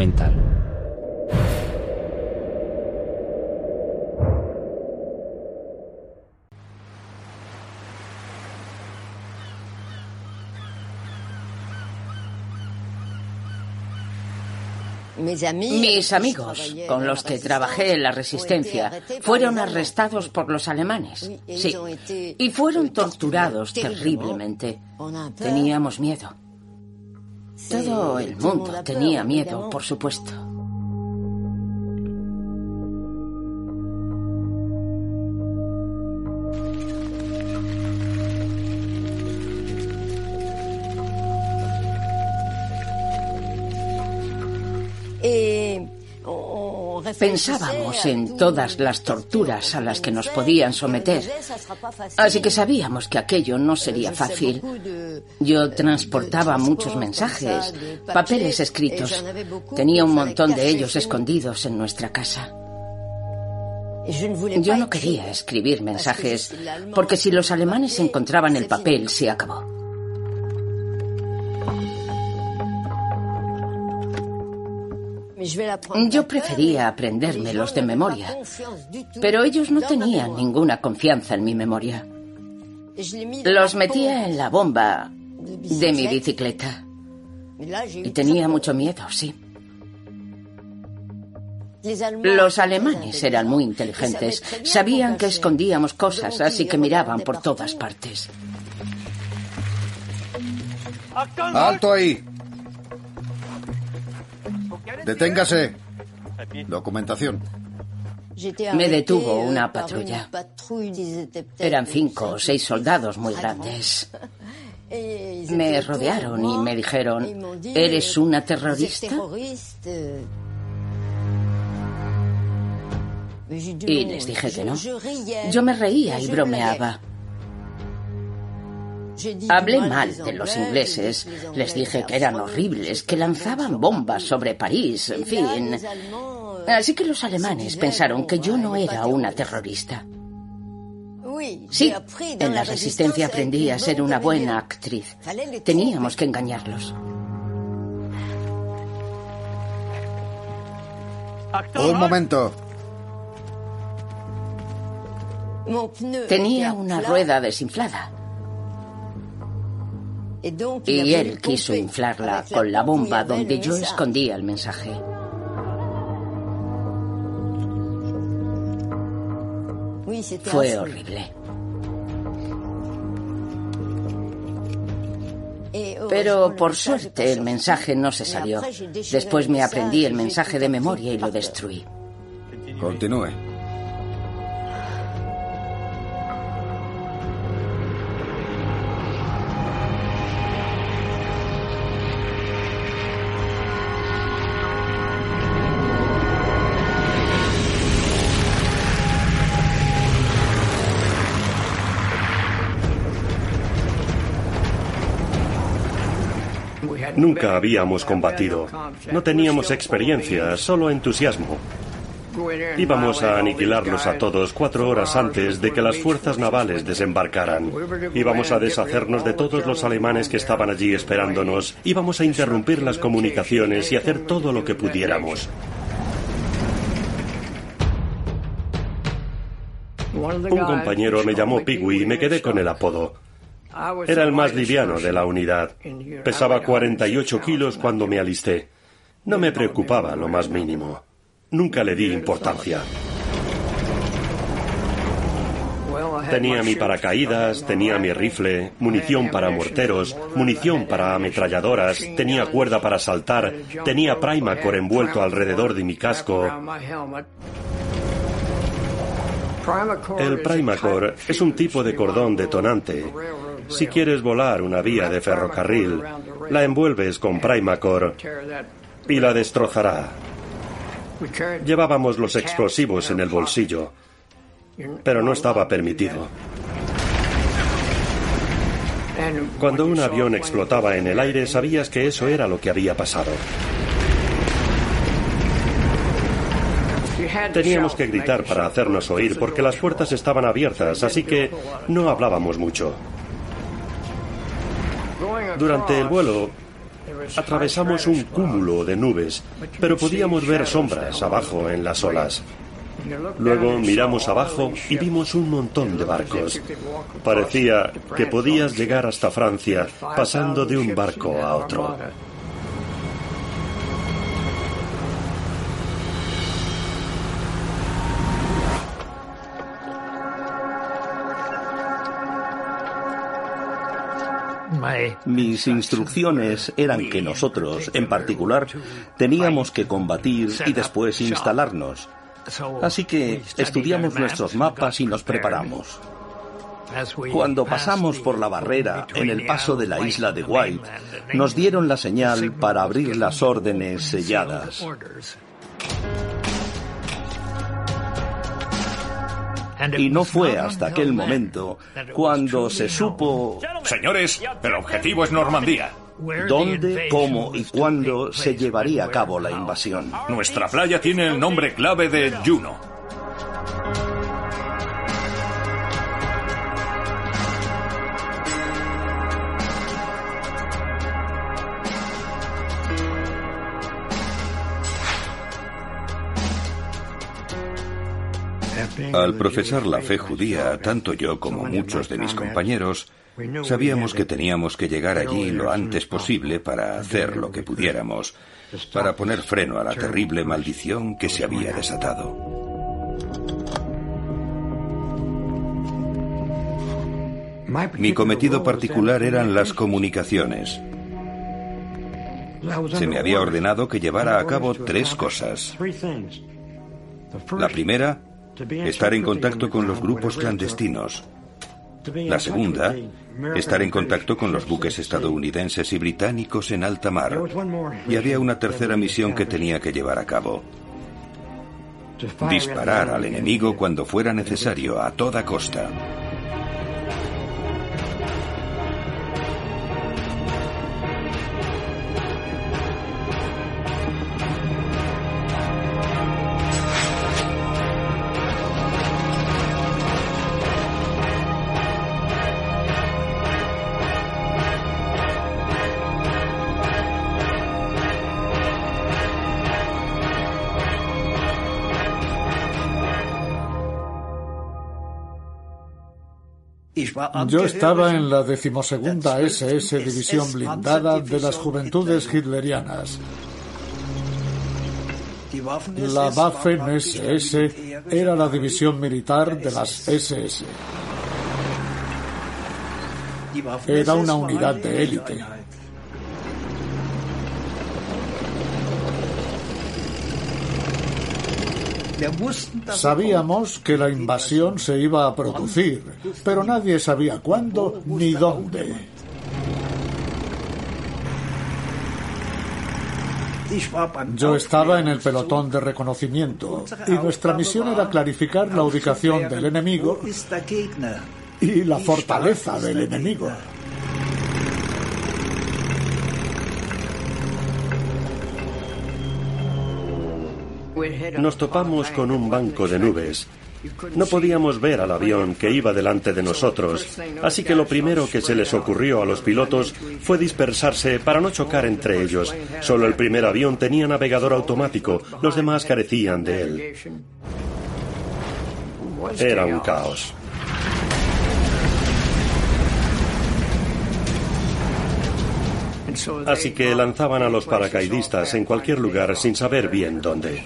documental. Mis amigos con los que trabajé en la resistencia fueron arrestados por los alemanes. Sí. Y fueron torturados terriblemente. Teníamos miedo. Todo el mundo tenía miedo, por supuesto. Pensábamos en todas las torturas a las que nos podían someter, así que sabíamos que aquello no sería fácil. Yo transportaba muchos mensajes, papeles escritos. Tenía un montón de ellos escondidos en nuestra casa. Yo no quería escribir mensajes, porque si los alemanes encontraban el papel, se acabó. Yo prefería aprendérmelos de memoria, pero ellos no tenían ninguna confianza en mi memoria. Los metía en la bomba de mi bicicleta. Y tenía mucho miedo, sí. Los alemanes eran muy inteligentes. Sabían que escondíamos cosas, así que miraban por todas partes. ¡Alto ahí! Deténgase. Documentación. Me detuvo una patrulla. Eran cinco o seis soldados muy grandes. Me rodearon y me dijeron, ¿eres una terrorista? Y les dije que no. Yo me reía y bromeaba. Hablé mal de los ingleses, les dije que eran horribles, que lanzaban bombas sobre París, en fin. Así que los alemanes pensaron que yo no era una terrorista. Sí, en la resistencia aprendí a ser una buena actriz. Teníamos que engañarlos. Un momento. Tenía una rueda desinflada. Y él quiso inflarla con la bomba donde yo escondía el mensaje. Fue horrible. Pero por suerte el mensaje no se salió. Después me aprendí el mensaje de memoria y lo destruí. Continúe. Nunca habíamos combatido. No teníamos experiencia, solo entusiasmo. Íbamos a aniquilarlos a todos cuatro horas antes de que las fuerzas navales desembarcaran. Íbamos a deshacernos de todos los alemanes que estaban allí esperándonos. Íbamos a interrumpir las comunicaciones y hacer todo lo que pudiéramos. Un compañero me llamó Pigui y me quedé con el apodo. Era el más liviano de la unidad. Pesaba 48 kilos cuando me alisté. No me preocupaba lo más mínimo. Nunca le di importancia. Tenía mi paracaídas, tenía mi rifle, munición para morteros, munición para ametralladoras, tenía cuerda para saltar, tenía Primacore envuelto alrededor de mi casco. El Primacore es un tipo de cordón detonante si quieres volar una vía de ferrocarril, la envuelves con Primacore y la destrozará. Llevábamos los explosivos en el bolsillo, pero no estaba permitido. Cuando un avión explotaba en el aire, sabías que eso era lo que había pasado. Teníamos que gritar para hacernos oír porque las puertas estaban abiertas, así que no hablábamos mucho. Durante el vuelo Atravesamos un cúmulo de nubes, pero podíamos ver sombras abajo en las olas. Luego miramos abajo y vimos un montón de barcos. Parecía que podías llegar hasta Francia pasando de un barco a otro. Mis instrucciones eran que nosotros, en particular, teníamos que combatir y después instalarnos. Así que estudiamos nuestros mapas y nos preparamos. Cuando pasamos por la barrera en el paso de la isla de White, nos dieron la señal para abrir las órdenes selladas. Y no fue hasta aquel momento cuando se supo... Señores, el objetivo es Normandía. ¿Dónde, cómo y cuándo se llevaría a cabo la invasión? Nuestra playa tiene el nombre clave de Juno. Al profesar la fe judía, tanto yo como muchos de mis compañeros, sabíamos que teníamos que llegar allí lo antes posible para hacer lo que pudiéramos, para poner freno a la terrible maldición que se había desatado. Mi cometido particular eran las comunicaciones. Se me había ordenado que llevara a cabo tres cosas. La primera, estar en contacto con los grupos clandestinos. La segunda, estar en contacto con los buques estadounidenses y británicos en alta mar. Y había una tercera misión que tenía que llevar a cabo. Disparar al enemigo cuando fuera necesario, a toda costa. Yo estaba en la decimosegunda SS División Blindada de las Juventudes Hitlerianas. La Waffen SS era la división militar de las SS. Era una unidad de élite. Sabíamos que la invasión se iba a producir, pero nadie sabía cuándo ni dónde. Yo estaba en el pelotón de reconocimiento y nuestra misión era clarificar la ubicación del enemigo y la fortaleza del enemigo. Nos topamos con un banco de nubes. No podíamos ver al avión que iba delante de nosotros, así que lo primero que se les ocurrió a los pilotos fue dispersarse para no chocar entre ellos. Solo el primer avión tenía navegador automático, los demás carecían de él. Era un caos. Así que lanzaban a los paracaidistas en cualquier lugar sin saber bien dónde.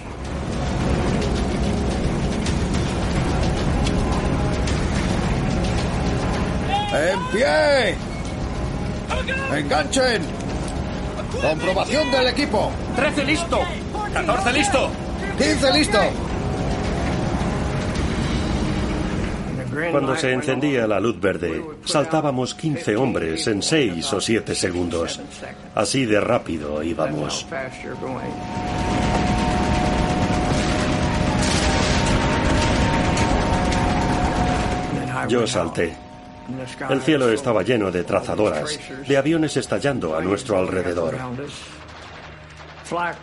¡En pie! ¡Enganchen! Comprobación del equipo. 13 listo. 14 listo. 15 listo. Cuando se encendía la luz verde, saltábamos 15 hombres en 6 o 7 segundos. Así de rápido íbamos. Yo salté. El cielo estaba lleno de trazadoras, de aviones estallando a nuestro alrededor.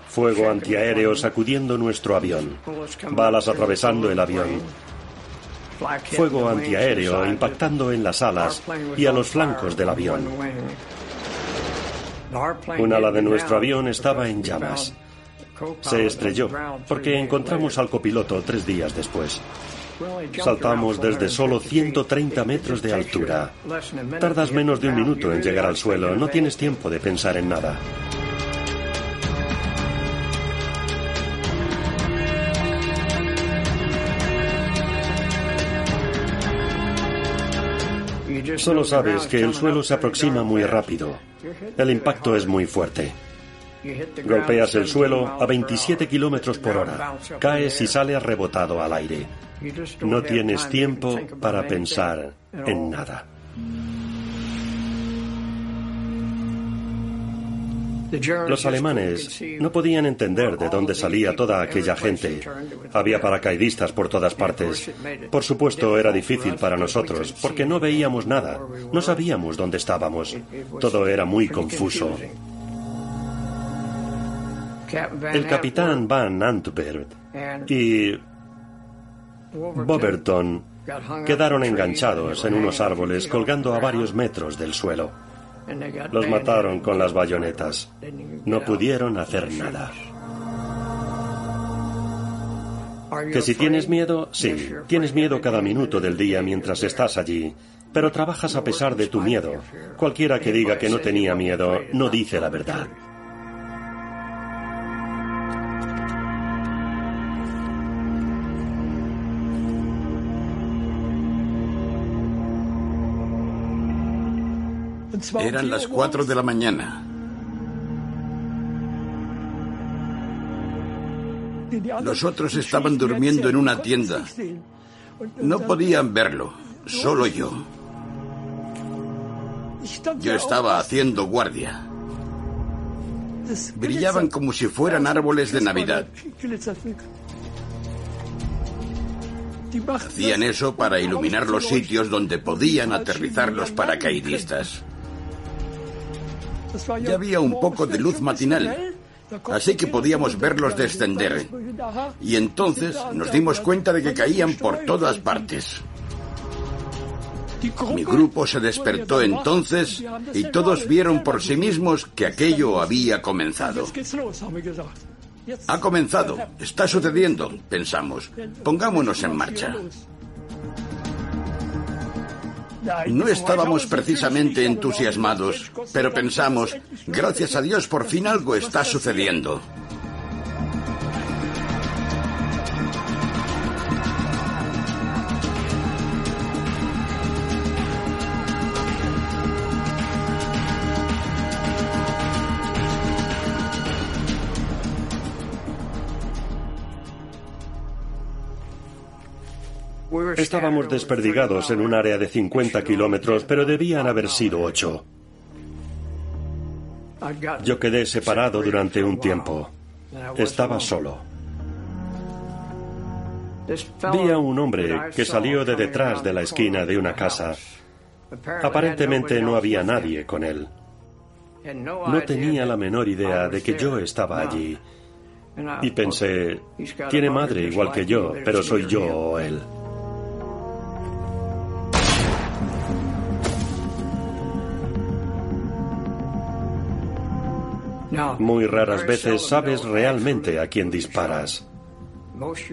Fuego antiaéreo sacudiendo nuestro avión. Balas atravesando el avión. Fuego antiaéreo impactando en las alas y a los flancos del avión. Un ala de nuestro avión estaba en llamas. Se estrelló porque encontramos al copiloto tres días después. Saltamos desde solo 130 metros de altura. Tardas menos de un minuto en llegar al suelo, no tienes tiempo de pensar en nada. Solo sabes que el suelo se aproxima muy rápido. El impacto es muy fuerte. Golpeas el suelo a 27 kilómetros por hora. Caes y sales rebotado al aire. No tienes tiempo para pensar en nada. Los alemanes no podían entender de dónde salía toda aquella gente. Había paracaidistas por todas partes. Por supuesto, era difícil para nosotros, porque no veíamos nada, no sabíamos dónde estábamos. Todo era muy confuso. El capitán Van Antwerp y Boberton quedaron enganchados en unos árboles colgando a varios metros del suelo. Los mataron con las bayonetas. No pudieron hacer nada. Que si tienes miedo, sí, tienes miedo cada minuto del día mientras estás allí, pero trabajas a pesar de tu miedo. Cualquiera que diga que no tenía miedo no dice la verdad. Eran las cuatro de la mañana. Los otros estaban durmiendo en una tienda. No podían verlo, solo yo. Yo estaba haciendo guardia. Brillaban como si fueran árboles de Navidad. Hacían eso para iluminar los sitios donde podían aterrizar los paracaidistas. Ya había un poco de luz matinal, así que podíamos verlos descender. Y entonces nos dimos cuenta de que caían por todas partes. Mi grupo se despertó entonces y todos vieron por sí mismos que aquello había comenzado. Ha comenzado, está sucediendo, pensamos. Pongámonos en marcha. No estábamos precisamente entusiasmados, pero pensamos, gracias a Dios por fin algo está sucediendo. Estábamos desperdigados en un área de 50 kilómetros, pero debían haber sido ocho. Yo quedé separado durante un tiempo. Estaba solo. Vi a un hombre que salió de detrás de la esquina de una casa. Aparentemente no había nadie con él. No tenía la menor idea de que yo estaba allí. Y pensé, tiene madre igual que yo, pero soy yo o él. Muy raras veces sabes realmente a quién disparas.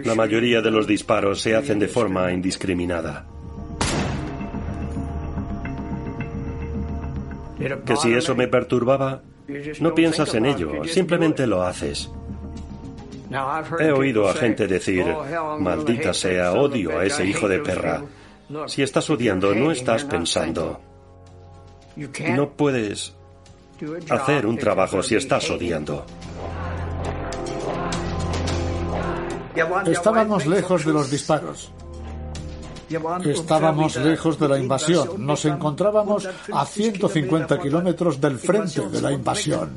La mayoría de los disparos se hacen de forma indiscriminada. Que si eso me perturbaba, no piensas en ello, simplemente lo haces. He oído a gente decir, maldita sea, odio a ese hijo de perra. Si estás odiando, no estás pensando. No puedes hacer un trabajo si estás odiando. Estábamos lejos de los disparos. Estábamos lejos de la invasión. Nos encontrábamos a 150 kilómetros del frente de la invasión.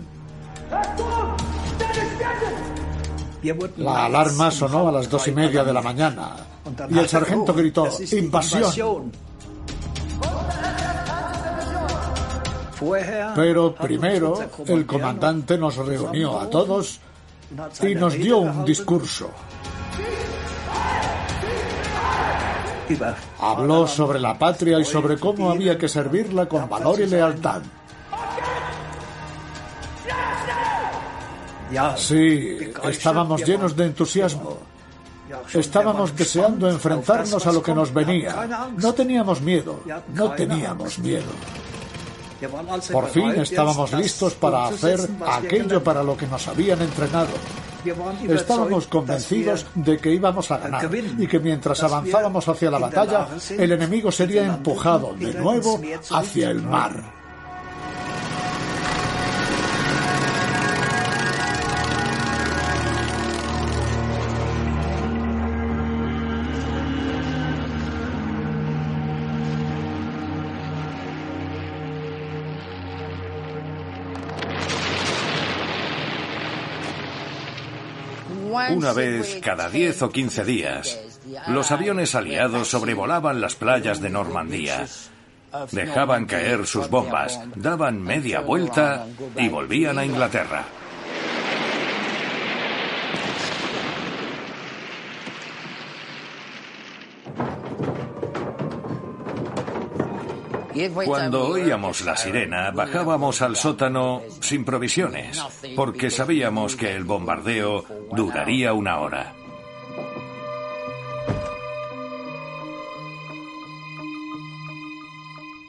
La alarma sonó a las dos y media de la mañana y el sargento gritó, ¡Invasión! Pero primero el comandante nos reunió a todos y nos dio un discurso. Habló sobre la patria y sobre cómo había que servirla con valor y lealtad. Sí, estábamos llenos de entusiasmo. Estábamos deseando enfrentarnos a lo que nos venía. No teníamos miedo, no teníamos miedo. Por fin estábamos listos para hacer aquello para lo que nos habían entrenado. Estábamos convencidos de que íbamos a ganar y que mientras avanzábamos hacia la batalla, el enemigo sería empujado de nuevo hacia el mar. Una vez cada 10 o 15 días, los aviones aliados sobrevolaban las playas de Normandía. Dejaban caer sus bombas, daban media vuelta y volvían a Inglaterra. Cuando oíamos la sirena, bajábamos al sótano sin provisiones, porque sabíamos que el bombardeo duraría una hora.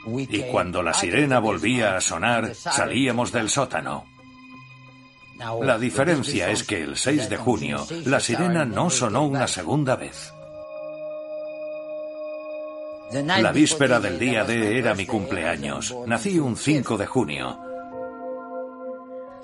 Y cuando la sirena volvía a sonar, salíamos del sótano. La diferencia es que el 6 de junio la sirena no sonó una segunda vez. La víspera del día D era mi cumpleaños. Nací un 5 de junio.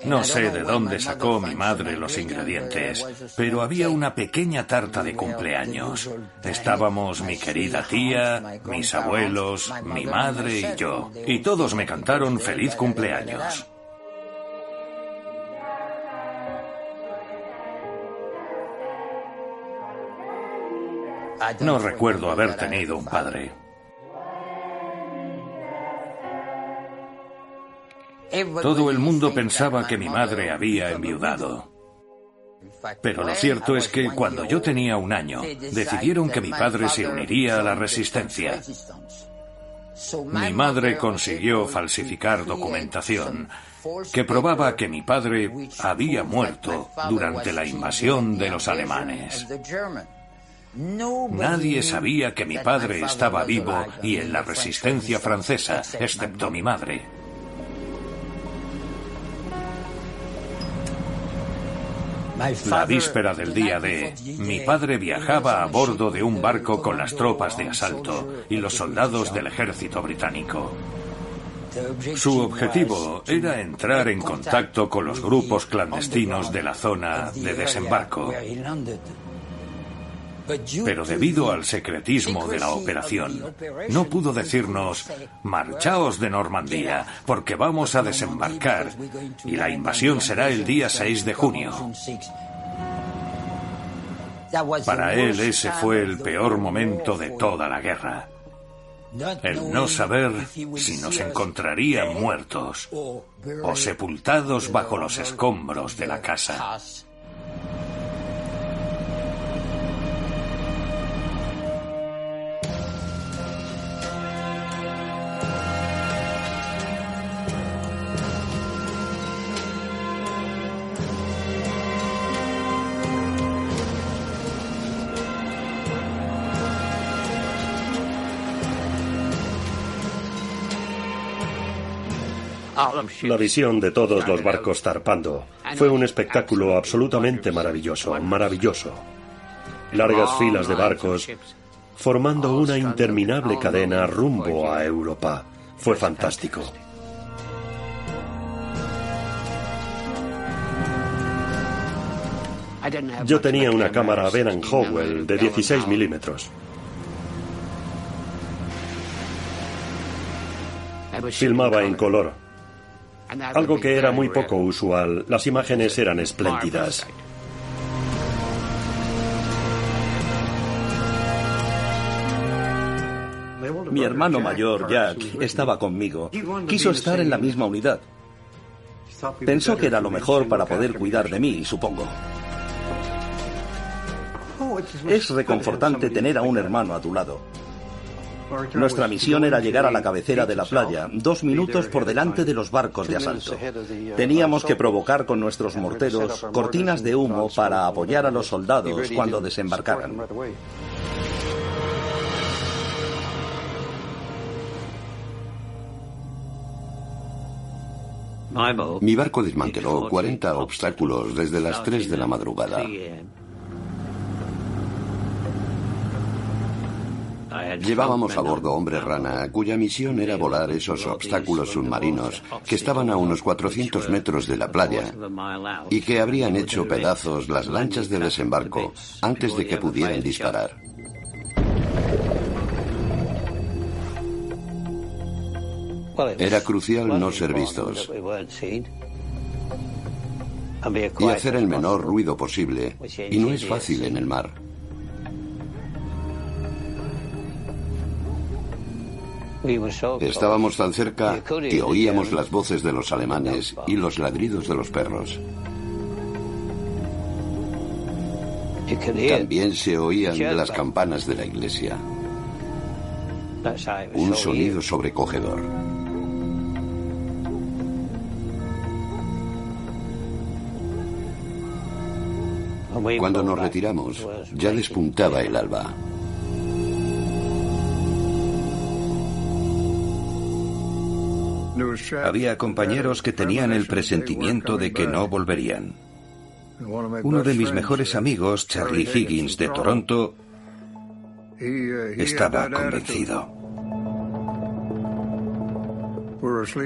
No sé de dónde sacó mi madre los ingredientes, pero había una pequeña tarta de cumpleaños. Estábamos mi querida tía, mis abuelos, mi madre y yo, y todos me cantaron feliz cumpleaños. No recuerdo haber tenido un padre. Todo el mundo pensaba que mi madre había enviudado. Pero lo cierto es que cuando yo tenía un año, decidieron que mi padre se uniría a la resistencia. Mi madre consiguió falsificar documentación que probaba que mi padre había muerto durante la invasión de los alemanes. Nadie sabía que mi padre estaba vivo y en la resistencia francesa, excepto mi madre. La víspera del día D, mi padre viajaba a bordo de un barco con las tropas de asalto y los soldados del ejército británico. Su objetivo era entrar en contacto con los grupos clandestinos de la zona de desembarco. Pero debido al secretismo de la operación, no pudo decirnos, marchaos de Normandía, porque vamos a desembarcar y la invasión será el día 6 de junio. Para él ese fue el peor momento de toda la guerra. El no saber si nos encontrarían muertos o sepultados bajo los escombros de la casa. La visión de todos los barcos zarpando fue un espectáculo absolutamente maravilloso, maravilloso. Largas filas de barcos formando una interminable cadena rumbo a Europa. Fue fantástico. Yo tenía una cámara Beran Howell de 16 milímetros. Filmaba en color, algo que era muy poco usual. Las imágenes eran espléndidas. Mi hermano mayor, Jack, estaba conmigo. Quiso estar en la misma unidad. Pensó que era lo mejor para poder cuidar de mí, supongo. Es reconfortante tener a un hermano a tu lado. Nuestra misión era llegar a la cabecera de la playa, dos minutos por delante de los barcos de asalto. Teníamos que provocar con nuestros morteros cortinas de humo para apoyar a los soldados cuando desembarcaran. Mi barco desmanteló 40 obstáculos desde las 3 de la madrugada. Llevábamos a bordo hombre rana, cuya misión era volar esos obstáculos submarinos que estaban a unos 400 metros de la playa y que habrían hecho pedazos las lanchas de desembarco antes de que pudieran disparar. Era crucial no ser vistos y hacer el menor ruido posible, y no es fácil en el mar. Estábamos tan cerca que oíamos las voces de los alemanes y los ladridos de los perros. También se oían las campanas de la iglesia. Un sonido sobrecogedor. Cuando nos retiramos, ya despuntaba el alba. Había compañeros que tenían el presentimiento de que no volverían. Uno de mis mejores amigos, Charlie Higgins de Toronto, estaba convencido.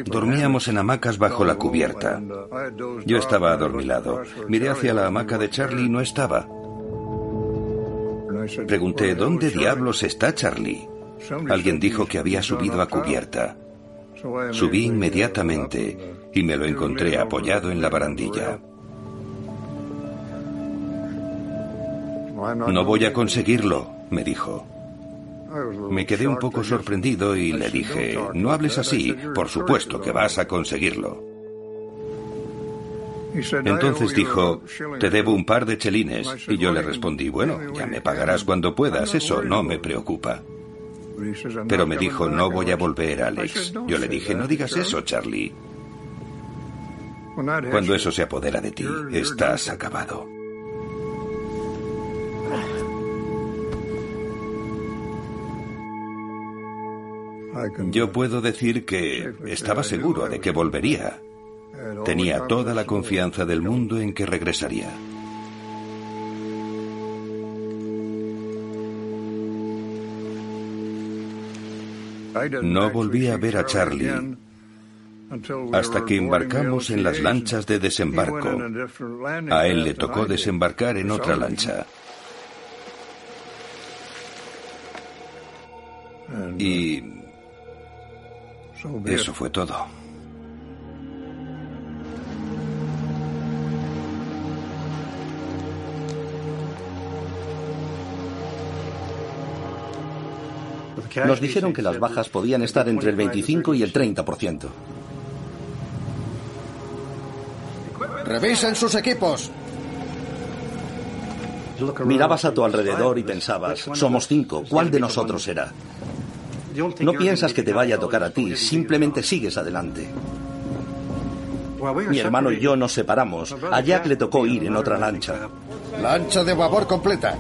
Dormíamos en hamacas bajo la cubierta. Yo estaba adormilado. Miré hacia la hamaca de Charlie y no estaba. Pregunté, ¿dónde diablos está Charlie? Alguien dijo que había subido a cubierta. Subí inmediatamente y me lo encontré apoyado en la barandilla. No voy a conseguirlo, me dijo. Me quedé un poco sorprendido y le dije, no hables así, por supuesto que vas a conseguirlo. Entonces dijo, te debo un par de chelines. Y yo le respondí, bueno, ya me pagarás cuando puedas, eso no me preocupa. Pero me dijo, no voy a volver, Alex. Yo le dije, no digas eso, Charlie. Cuando eso se apodera de ti, estás acabado. Yo puedo decir que estaba seguro de que volvería. Tenía toda la confianza del mundo en que regresaría. No volví a ver a Charlie hasta que embarcamos en las lanchas de desembarco. A él le tocó desembarcar en otra lancha. Y eso fue todo. Nos dijeron que las bajas podían estar entre el 25 y el 30%. ¡Revisen sus equipos! Mirabas a tu alrededor y pensabas, somos cinco, ¿cuál de nosotros será? No piensas que te vaya a tocar a ti, simplemente sigues adelante. Mi hermano y yo nos separamos. A Jack le tocó ir en otra lancha. Lancha de babor completa.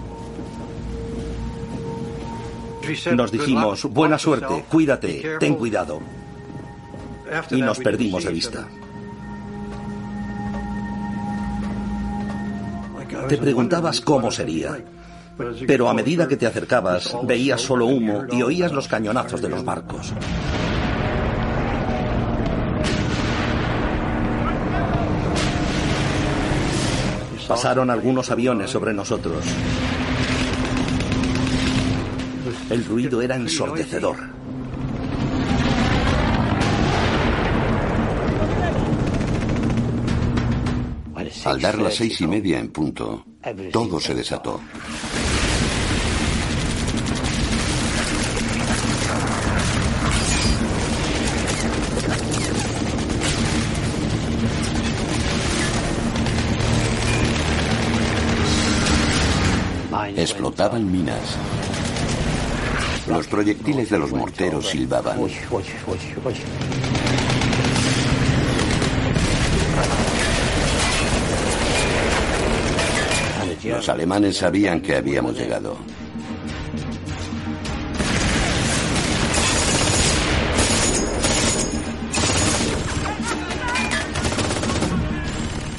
Nos dijimos, buena suerte, cuídate, ten cuidado. Y nos perdimos de vista. Te preguntabas cómo sería. Pero a medida que te acercabas, veías solo humo y oías los cañonazos de los barcos. Pasaron algunos aviones sobre nosotros. El ruido era ensordecedor. Al dar las seis y media en punto, todo se desató. Explotaban minas. Los proyectiles de los morteros silbaban. Los alemanes sabían que habíamos llegado.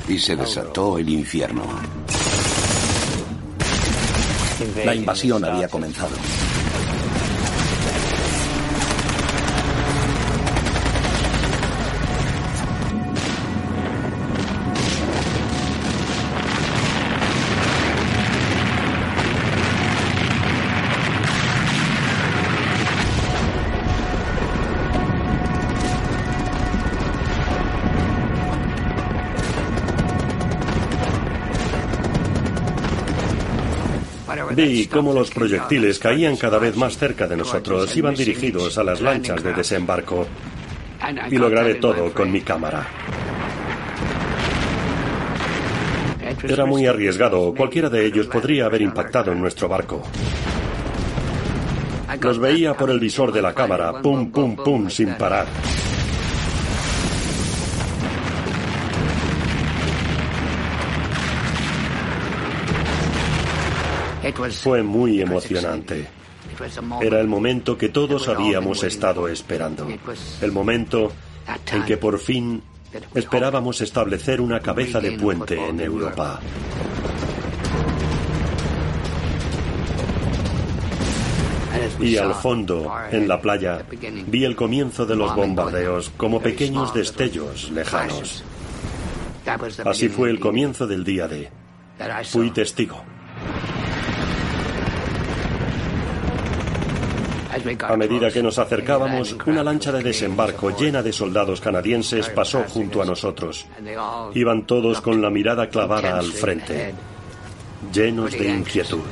Y se desató el infierno. La invasión había comenzado. Vi cómo los proyectiles caían cada vez más cerca de nosotros, iban dirigidos a las lanchas de desembarco. Y lo grabé todo con mi cámara. Era muy arriesgado, cualquiera de ellos podría haber impactado en nuestro barco. Los veía por el visor de la cámara, pum, pum, pum, sin parar. Fue muy emocionante. Era el momento que todos habíamos estado esperando. El momento en que por fin esperábamos establecer una cabeza de puente en Europa. Y al fondo, en la playa, vi el comienzo de los bombardeos como pequeños destellos lejanos. Así fue el comienzo del día de... Fui testigo. A medida que nos acercábamos, una lancha de desembarco llena de soldados canadienses pasó junto a nosotros. Iban todos con la mirada clavada al frente, llenos de inquietud.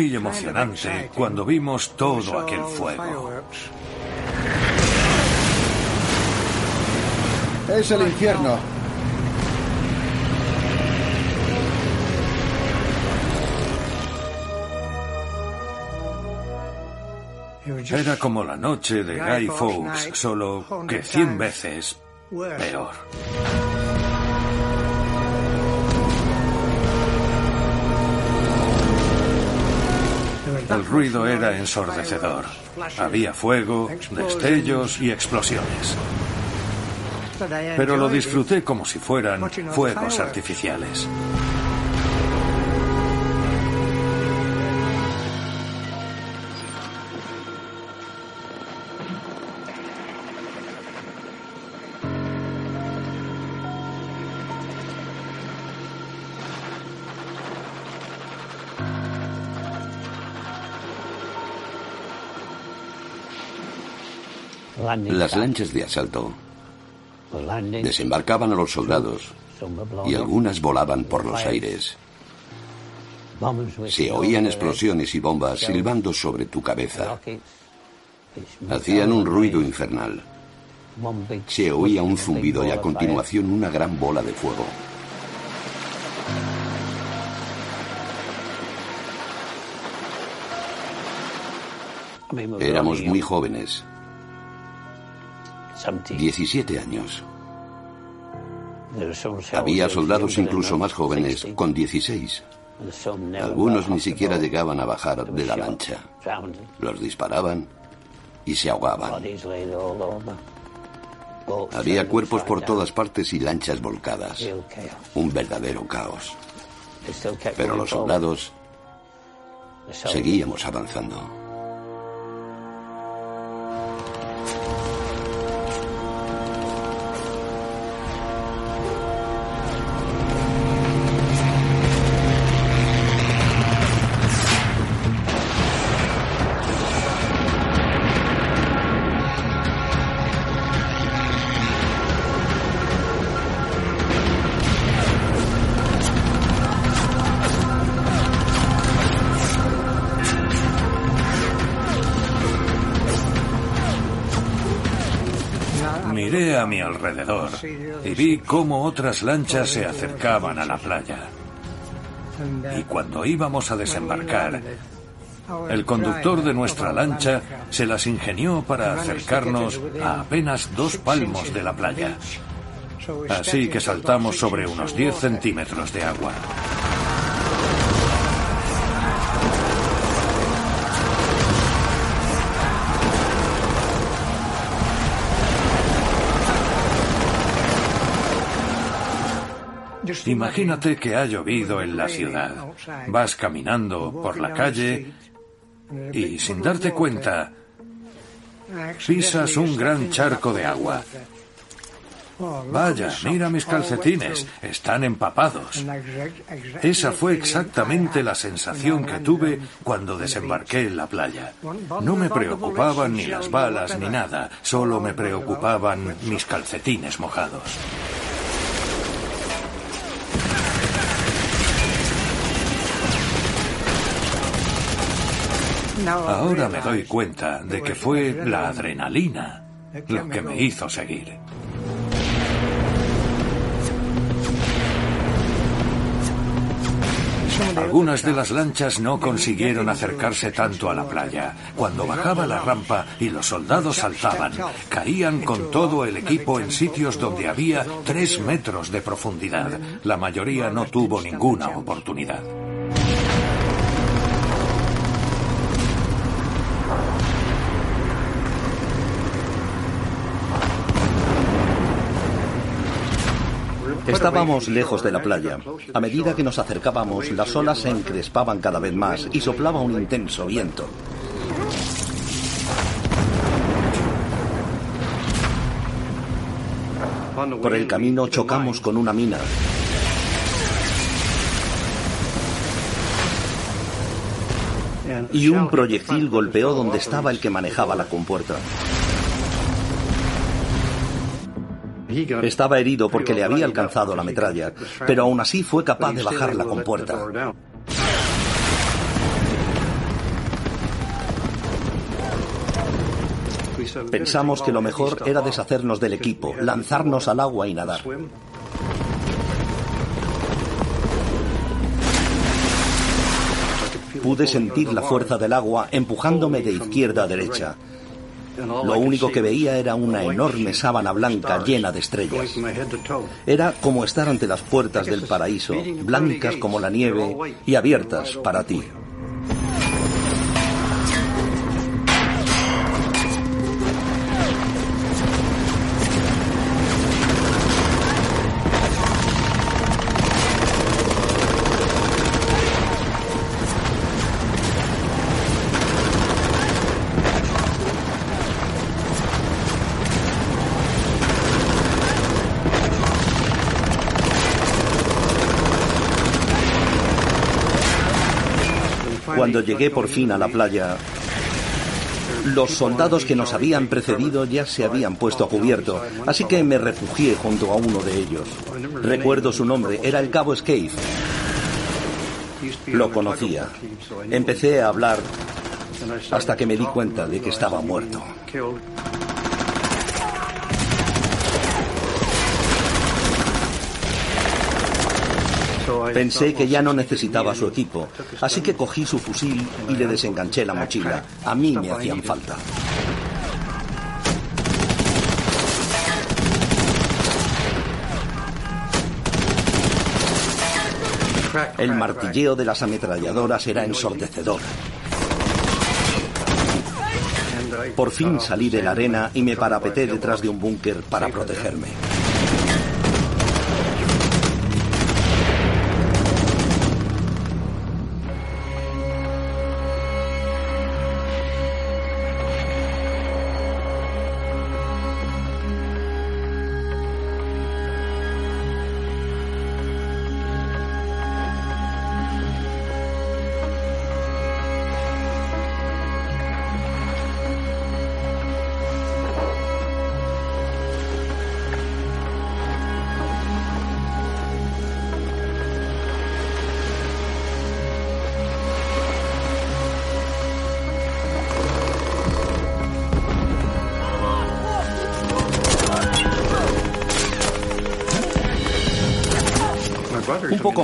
Muy emocionante cuando vimos todo aquel fuego. Es el infierno. Era como la noche de Guy Fawkes, solo que cien veces peor. El ruido era ensordecedor. Había fuego, destellos y explosiones. Pero lo disfruté como si fueran fuegos artificiales. Las lanchas de asalto desembarcaban a los soldados y algunas volaban por los aires. Se oían explosiones y bombas silbando sobre tu cabeza. Hacían un ruido infernal. Se oía un zumbido y a continuación una gran bola de fuego. Éramos muy jóvenes. 17 años. Había soldados incluso más jóvenes, con 16. Algunos ni siquiera llegaban a bajar de la lancha. Los disparaban y se ahogaban. Había cuerpos por todas partes y lanchas volcadas. Un verdadero caos. Pero los soldados seguíamos avanzando. Alrededor y vi cómo otras lanchas se acercaban a la playa. Y cuando íbamos a desembarcar, el conductor de nuestra lancha se las ingenió para acercarnos a apenas dos palmos de la playa. Así que saltamos sobre unos 10 centímetros de agua. Imagínate que ha llovido en la ciudad. Vas caminando por la calle y sin darte cuenta pisas un gran charco de agua. Vaya, mira mis calcetines, están empapados. Esa fue exactamente la sensación que tuve cuando desembarqué en la playa. No me preocupaban ni las balas ni nada, solo me preocupaban mis calcetines mojados. Ahora me doy cuenta de que fue la adrenalina lo que me hizo seguir. Algunas de las lanchas no consiguieron acercarse tanto a la playa. Cuando bajaba la rampa y los soldados saltaban, caían con todo el equipo en sitios donde había tres metros de profundidad. La mayoría no tuvo ninguna oportunidad. Estábamos lejos de la playa. A medida que nos acercábamos, las olas se encrespaban cada vez más y soplaba un intenso viento. Por el camino chocamos con una mina. Y un proyectil golpeó donde estaba el que manejaba la compuerta. Estaba herido porque le había alcanzado la metralla, pero aún así fue capaz de bajar la compuerta. Pensamos que lo mejor era deshacernos del equipo, lanzarnos al agua y nadar. Pude sentir la fuerza del agua empujándome de izquierda a derecha. Lo único que veía era una enorme sábana blanca llena de estrellas. Era como estar ante las puertas del paraíso, blancas como la nieve y abiertas para ti. Cuando llegué por fin a la playa, los soldados que nos habían precedido ya se habían puesto a cubierto, así que me refugié junto a uno de ellos. Recuerdo su nombre, era el cabo Scaife. Lo conocía. Empecé a hablar hasta que me di cuenta de que estaba muerto. Pensé que ya no necesitaba su equipo, así que cogí su fusil y le desenganché la mochila. A mí me hacían falta. El martilleo de las ametralladoras era ensordecedor. Por fin salí de la arena y me parapeté detrás de un búnker para protegerme.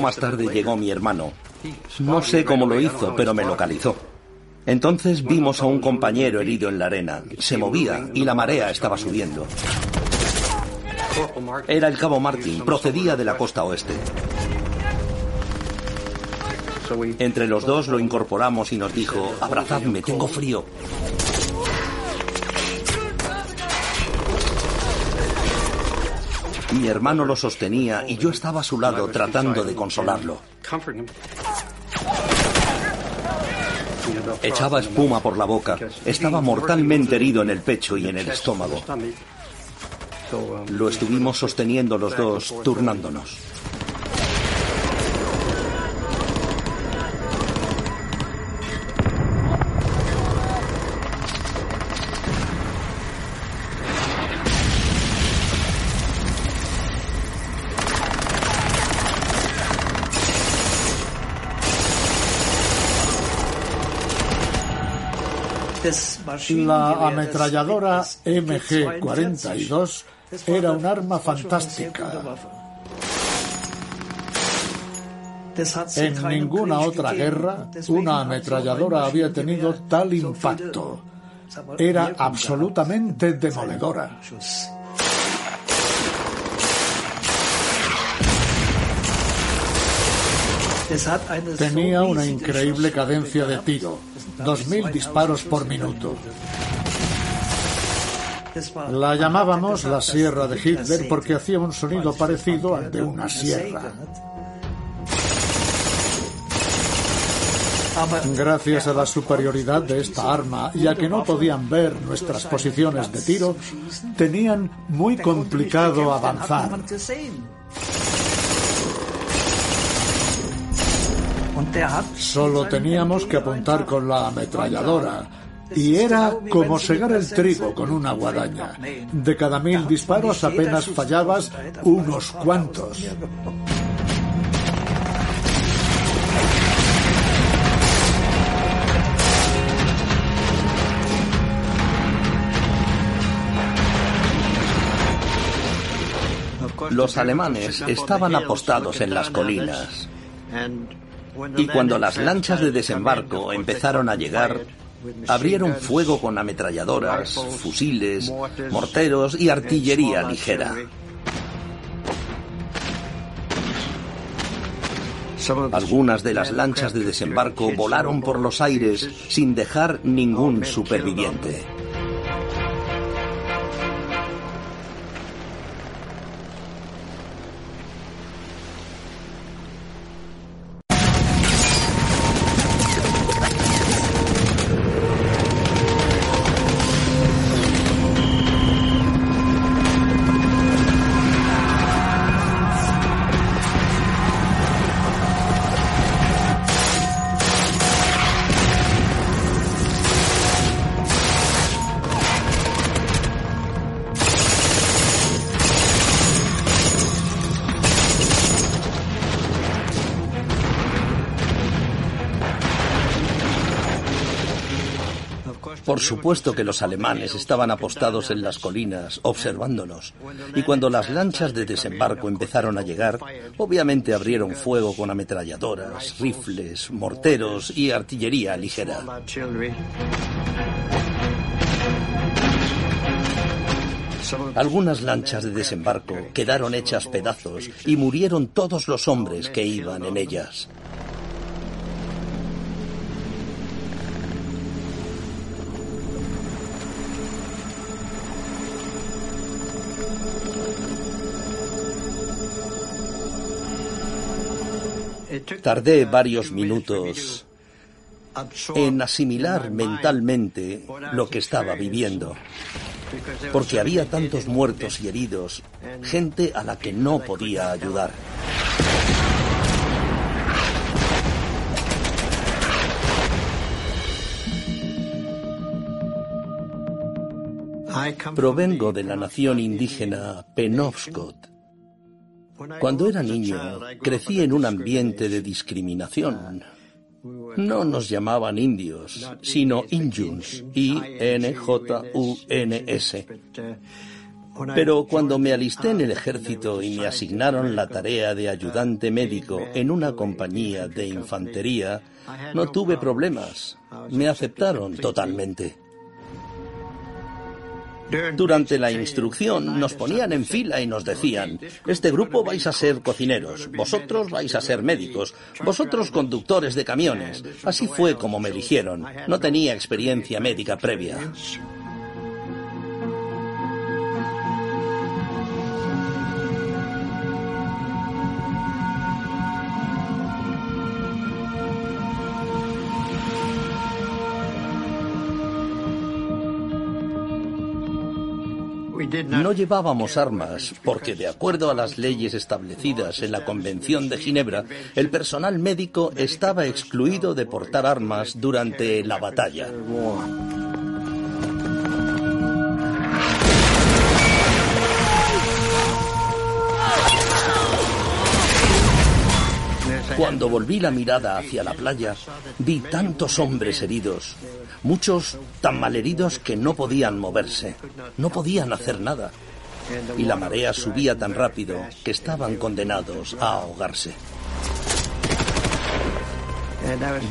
Más tarde llegó mi hermano. No sé cómo lo hizo, pero me localizó. Entonces vimos a un compañero herido en la arena. Se movía y la marea estaba subiendo. Era el cabo Martin, procedía de la costa oeste. Entre los dos lo incorporamos y nos dijo, abrazadme, tengo frío. Mi hermano lo sostenía y yo estaba a su lado tratando de consolarlo. Echaba espuma por la boca. Estaba mortalmente herido en el pecho y en el estómago. Lo estuvimos sosteniendo los dos, turnándonos. La ametralladora MG-42 era un arma fantástica. En ninguna otra guerra una ametralladora había tenido tal impacto. Era absolutamente demoledora. Tenía una increíble cadencia de tiro, 2.000 disparos por minuto. La llamábamos la Sierra de Hitler porque hacía un sonido parecido al de una sierra. Gracias a la superioridad de esta arma y a que no podían ver nuestras posiciones de tiro, tenían muy complicado avanzar. Solo teníamos que apuntar con la ametralladora. Y era como segar el trigo con una guadaña. De cada mil disparos apenas fallabas unos cuantos. Los alemanes estaban apostados en las colinas. Y cuando las lanchas de desembarco empezaron a llegar, abrieron fuego con ametralladoras, fusiles, morteros y artillería ligera. Algunas de las lanchas de desembarco volaron por los aires sin dejar ningún superviviente. Supuesto que los alemanes estaban apostados en las colinas, observándonos, y cuando las lanchas de desembarco empezaron a llegar, obviamente abrieron fuego con ametralladoras, rifles, morteros y artillería ligera. Algunas lanchas de desembarco quedaron hechas pedazos y murieron todos los hombres que iban en ellas. Tardé varios minutos en asimilar mentalmente lo que estaba viviendo, porque había tantos muertos y heridos, gente a la que no podía ayudar. Provengo de la nación indígena Penobscot cuando era niño, crecí en un ambiente de discriminación. No nos llamaban indios, sino Injuns, I-N-J-U-N-S. Pero cuando me alisté en el ejército y me asignaron la tarea de ayudante médico en una compañía de infantería, no tuve problemas. Me aceptaron totalmente. Durante la instrucción nos ponían en fila y nos decían, este grupo vais a ser cocineros, vosotros vais a ser médicos, vosotros conductores de camiones. Así fue como me eligieron. No tenía experiencia médica previa. No llevábamos armas porque, de acuerdo a las leyes establecidas en la Convención de Ginebra, el personal médico estaba excluido de portar armas durante la batalla. Cuando volví la mirada hacia la playa, vi tantos hombres heridos, muchos tan malheridos que no podían moverse, no podían hacer nada. Y la marea subía tan rápido que estaban condenados a ahogarse.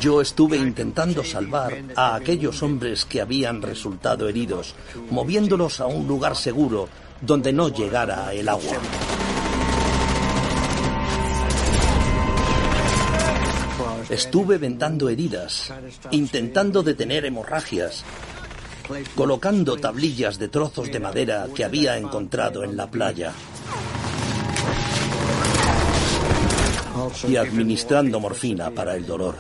Yo estuve intentando salvar a aquellos hombres que habían resultado heridos, moviéndolos a un lugar seguro donde no llegara el agua. Estuve vendando heridas, intentando detener hemorragias, colocando tablillas de trozos de madera que había encontrado en la playa y administrando morfina para el dolor.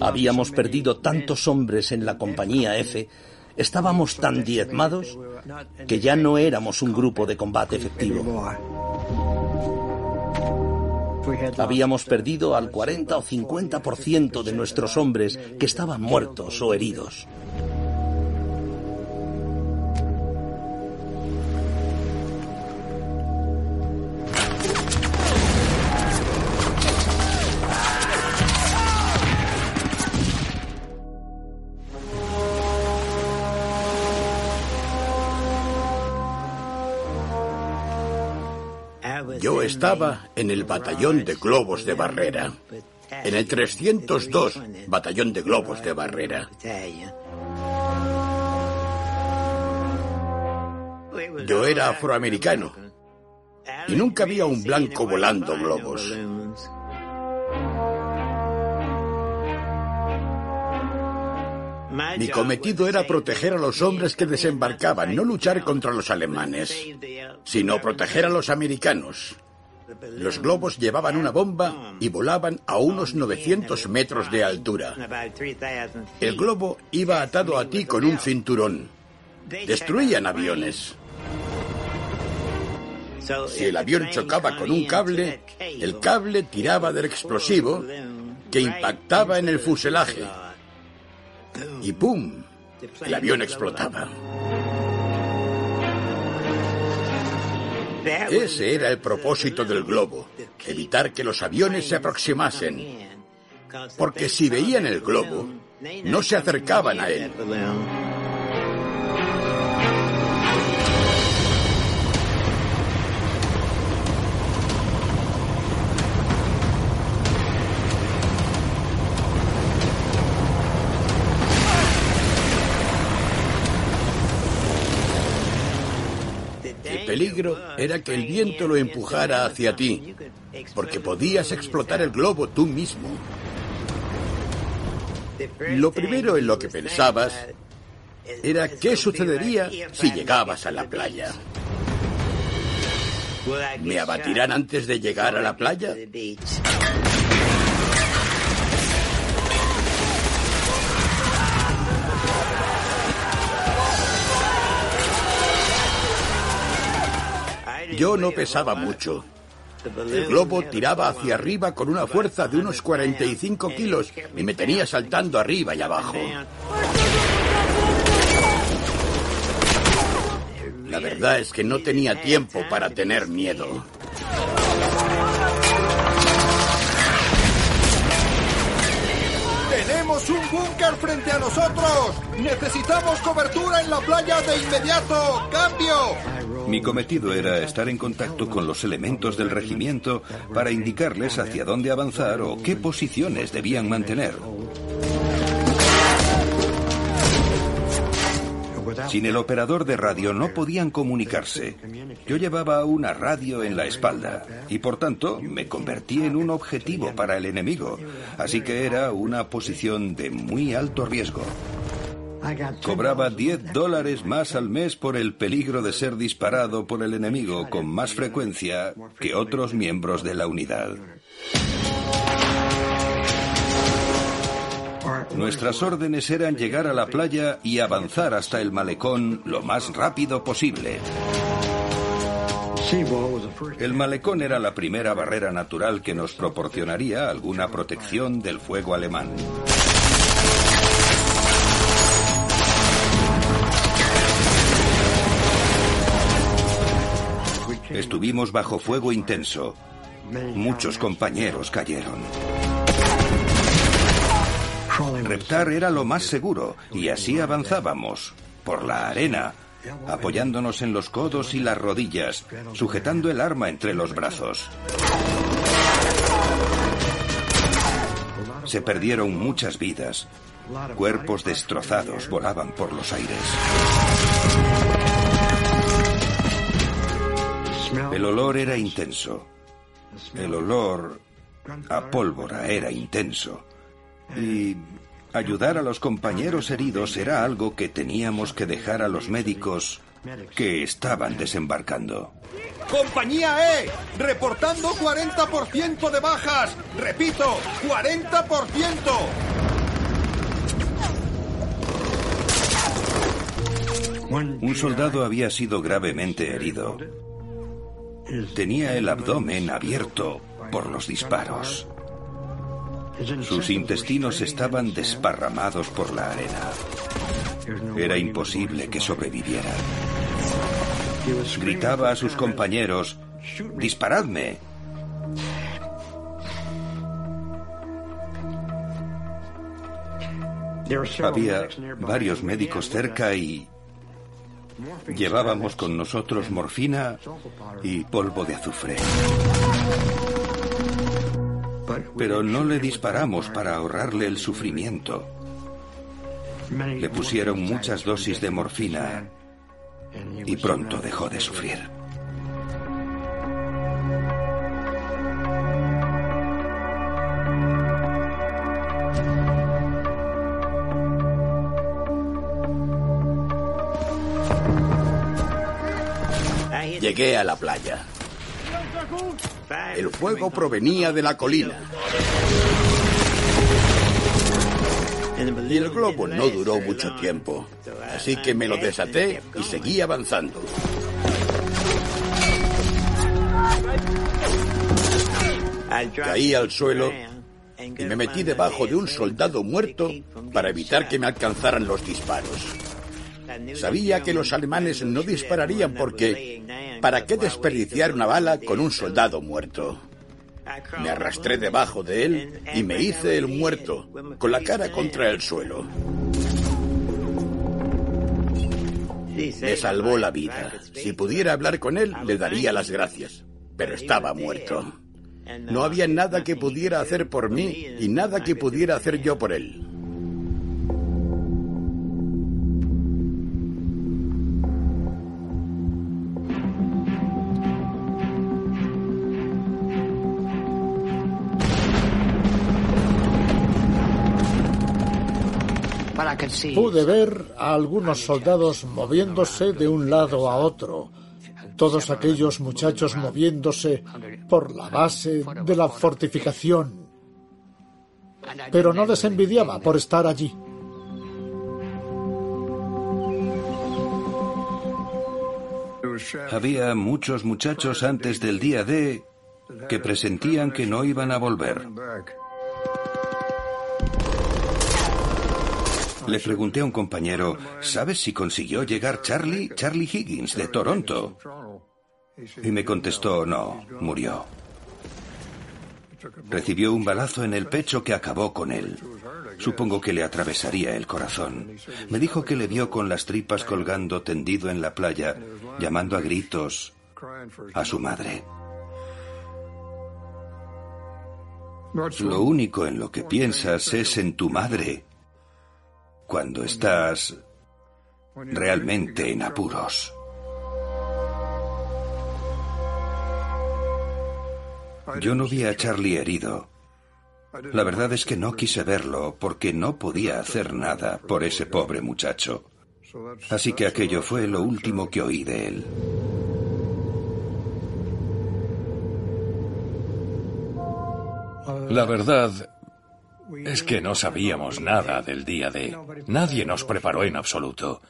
Habíamos perdido tantos hombres en la compañía F Estábamos tan diezmados que ya no éramos un grupo de combate efectivo. Habíamos perdido al 40 o 50% de nuestros hombres que estaban muertos o heridos. Estaba en el batallón de globos de barrera, en el 302 batallón de globos de barrera. Yo era afroamericano y nunca había un blanco volando globos. Mi cometido era proteger a los hombres que desembarcaban, no luchar contra los alemanes, sino proteger a los americanos. Los globos llevaban una bomba y volaban a unos 900 metros de altura. El globo iba atado a ti con un cinturón. Destruían aviones. Si el avión chocaba con un cable, el cable tiraba del explosivo que impactaba en el fuselaje y ¡pum! El avión explotaba. Ese era el propósito del globo, evitar que los aviones se aproximasen, porque si veían el globo, no se acercaban a él. Peligro era que el viento lo empujara hacia ti, porque podías explotar el globo tú mismo. Lo primero en lo que pensabas era qué sucedería si llegabas a la playa. ¿Me abatirán antes de llegar a la playa? Yo no pesaba mucho. El globo tiraba hacia arriba con una fuerza de unos 45 kilos y me tenía saltando arriba y abajo. La verdad es que no tenía tiempo para tener miedo. ¡Tenemos un búnker frente a nosotros! ¡Necesitamos cobertura en la playa de inmediato! ¡Cambio! Mi cometido era estar en contacto con los elementos del regimiento para indicarles hacia dónde avanzar o qué posiciones debían mantener. Sin el operador de radio no podían comunicarse. Yo llevaba una radio en la espalda y por tanto me convertí en un objetivo para el enemigo. Así que era una posición de muy alto riesgo. Cobraba 10 dólares más al mes por el peligro de ser disparado por el enemigo con más frecuencia que otros miembros de la unidad. Nuestras órdenes eran llegar a la playa y avanzar hasta el malecón lo más rápido posible. El malecón era la primera barrera natural que nos proporcionaría alguna protección del fuego alemán. Estuvimos bajo fuego intenso. Muchos compañeros cayeron. Reptar era lo más seguro y así avanzábamos, por la arena, apoyándonos en los codos y las rodillas, sujetando el arma entre los brazos. Se perdieron muchas vidas. Cuerpos destrozados volaban por los aires. El olor era intenso. El olor a pólvora era intenso. Y ayudar a los compañeros heridos era algo que teníamos que dejar a los médicos que estaban desembarcando. Compañía E, reportando 40% de bajas. Repito, 40%. Un soldado había sido gravemente herido. Tenía el abdomen abierto por los disparos. Sus intestinos estaban desparramados por la arena. Era imposible que sobreviviera. Gritaba a sus compañeros, ¡disparadme! Había varios médicos cerca y llevábamos con nosotros morfina y polvo de azufre. Pero no le disparamos para ahorrarle el sufrimiento. Le pusieron muchas dosis de morfina y pronto dejó de sufrir. Llegué a la playa. El fuego provenía de la colina. Y el globo no duró mucho tiempo, así que me lo desaté y seguí avanzando. Caí al suelo y me metí debajo de un soldado muerto para evitar que me alcanzaran los disparos. Sabía que los alemanes no dispararían porque ¿para qué desperdiciar una bala con un soldado muerto? Me arrastré debajo de él y me hice el muerto, con la cara contra el suelo. Me salvó la vida. Si pudiera hablar con él, le daría las gracias. Pero estaba muerto. No había nada que pudiera hacer por mí y nada que pudiera hacer yo por él. Pude ver a algunos soldados moviéndose de un lado a otro, todos aquellos muchachos moviéndose por la base de la fortificación. Pero no les envidiaba por estar allí. Había muchos muchachos antes del día D que presentían que no iban a volver. Le pregunté a un compañero, ¿sabes si consiguió llegar Charlie? Charlie Higgins, de Toronto. Y me contestó, no, murió. Recibió un balazo en el pecho que acabó con él. Supongo que le atravesaría el corazón. Me dijo que le vio con las tripas colgando tendido en la playa, llamando a gritos a su madre. Lo único en lo que piensas es en tu madre cuando estás realmente en apuros. Yo no vi a Charlie herido. La verdad es que no quise verlo porque no podía hacer nada por ese pobre muchacho. Así que aquello fue lo último que oí de él. La verdad es que no sabíamos nada del día de... Nadie nos preparó en absoluto.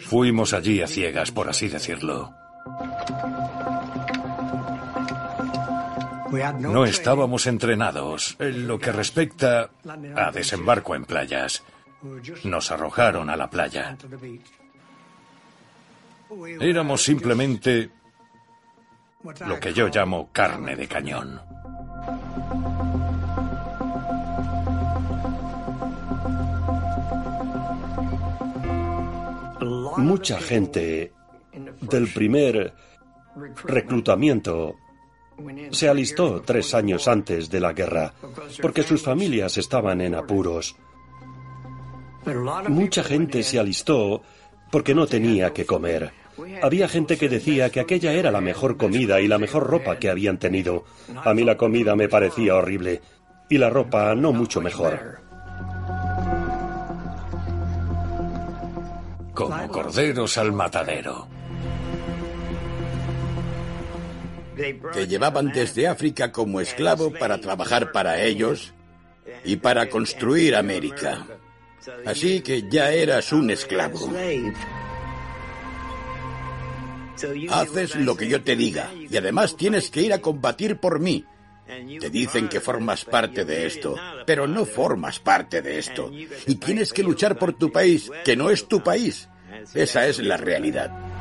Fuimos allí a ciegas, por así decirlo. No estábamos entrenados en lo que respecta a desembarco en playas. Nos arrojaron a la playa. Éramos simplemente lo que yo llamo carne de cañón. Mucha gente del primer reclutamiento se alistó tres años antes de la guerra, porque sus familias estaban en apuros. Mucha gente se alistó porque no tenía que comer. Había gente que decía que aquella era la mejor comida y la mejor ropa que habían tenido. A mí la comida me parecía horrible y la ropa no mucho mejor. Como corderos al matadero. Te llevaban desde África como esclavo para trabajar para ellos y para construir América. Así que ya eras un esclavo. Haces lo que yo te diga y además tienes que ir a combatir por mí. Te dicen que formas parte de esto, pero no formas parte de esto. Y tienes que luchar por tu país, que no es tu país. Esa es la realidad.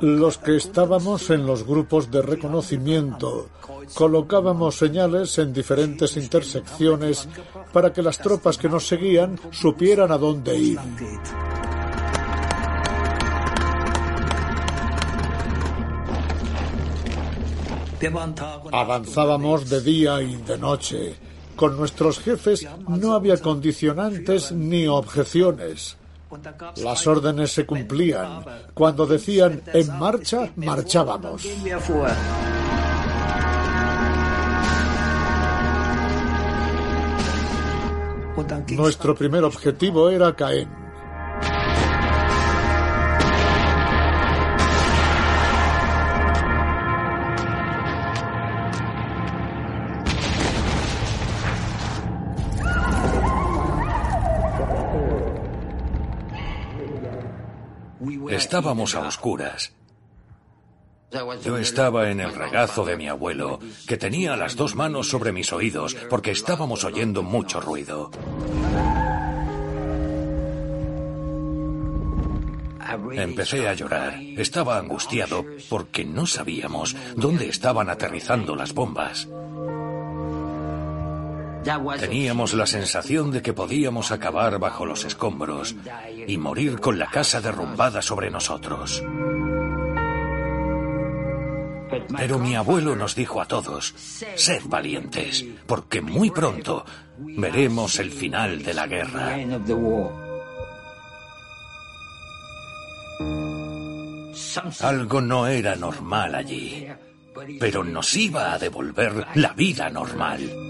Los que estábamos en los grupos de reconocimiento colocábamos señales en diferentes intersecciones para que las tropas que nos seguían supieran a dónde ir. Avanzábamos de día y de noche. Con nuestros jefes no había condicionantes ni objeciones. Las órdenes se cumplían. Cuando decían en marcha, marchábamos. Nuestro primer objetivo era Caen. Estábamos a oscuras. Yo estaba en el regazo de mi abuelo, que tenía las dos manos sobre mis oídos porque estábamos oyendo mucho ruido. Empecé a llorar. Estaba angustiado porque no sabíamos dónde estaban aterrizando las bombas. Teníamos la sensación de que podíamos acabar bajo los escombros y morir con la casa derrumbada sobre nosotros. Pero mi abuelo nos dijo a todos, sed valientes, porque muy pronto veremos el final de la guerra. Algo no era normal allí, pero nos iba a devolver la vida normal.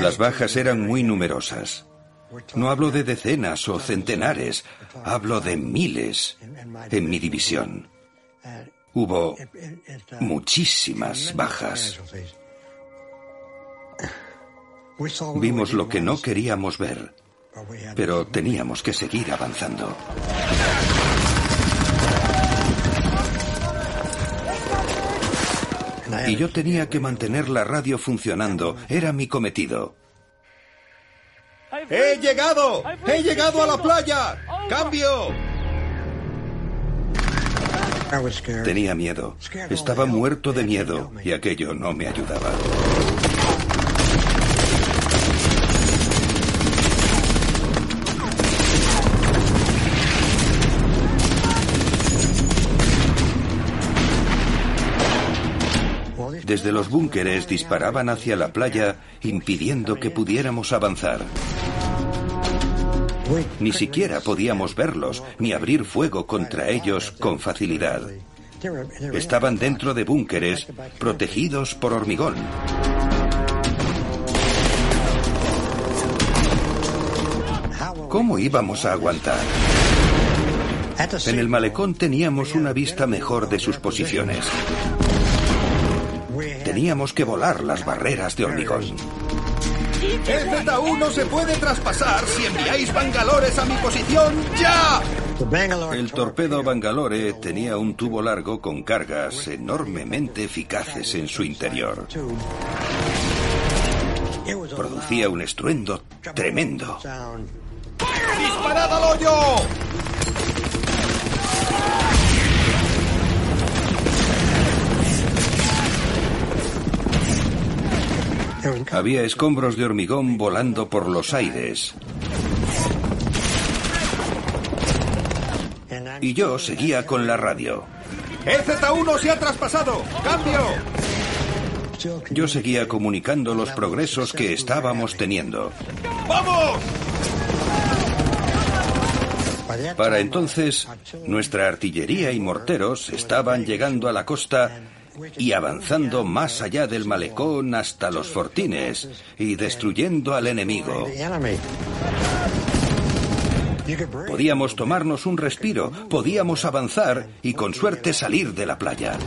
Las bajas eran muy numerosas. No hablo de decenas o centenares, hablo de miles en mi división. Hubo muchísimas bajas. Vimos lo que no queríamos ver, pero teníamos que seguir avanzando. Y yo tenía que mantener la radio funcionando, era mi cometido. ¡He llegado! ¡He llegado a la playa! ¡Cambio! Tenía miedo. Estaba muerto de miedo y aquello no me ayudaba. Desde los búnkeres disparaban hacia la playa, impidiendo que pudiéramos avanzar. Ni siquiera podíamos verlos, ni abrir fuego contra ellos con facilidad. Estaban dentro de búnkeres, protegidos por hormigón. ¿Cómo íbamos a aguantar? En el malecón teníamos una vista mejor de sus posiciones. Teníamos que volar las barreras de hormigón. El Z1 se puede traspasar si enviáis Bangalores a mi posición ya. El torpedo Bangalore tenía un tubo largo con cargas enormemente eficaces en su interior. Producía un estruendo tremendo. ¡Disparad al hoyo! Había escombros de hormigón volando por los aires. Y yo seguía con la radio. ¡El Z1 se ha traspasado! ¡Cambio! Yo seguía comunicando los progresos que estábamos teniendo. ¡Vamos! Para entonces, nuestra artillería y morteros estaban llegando a la costa y avanzando más allá del malecón hasta los fortines y destruyendo al enemigo. Podíamos tomarnos un respiro, podíamos avanzar y con suerte salir de la playa.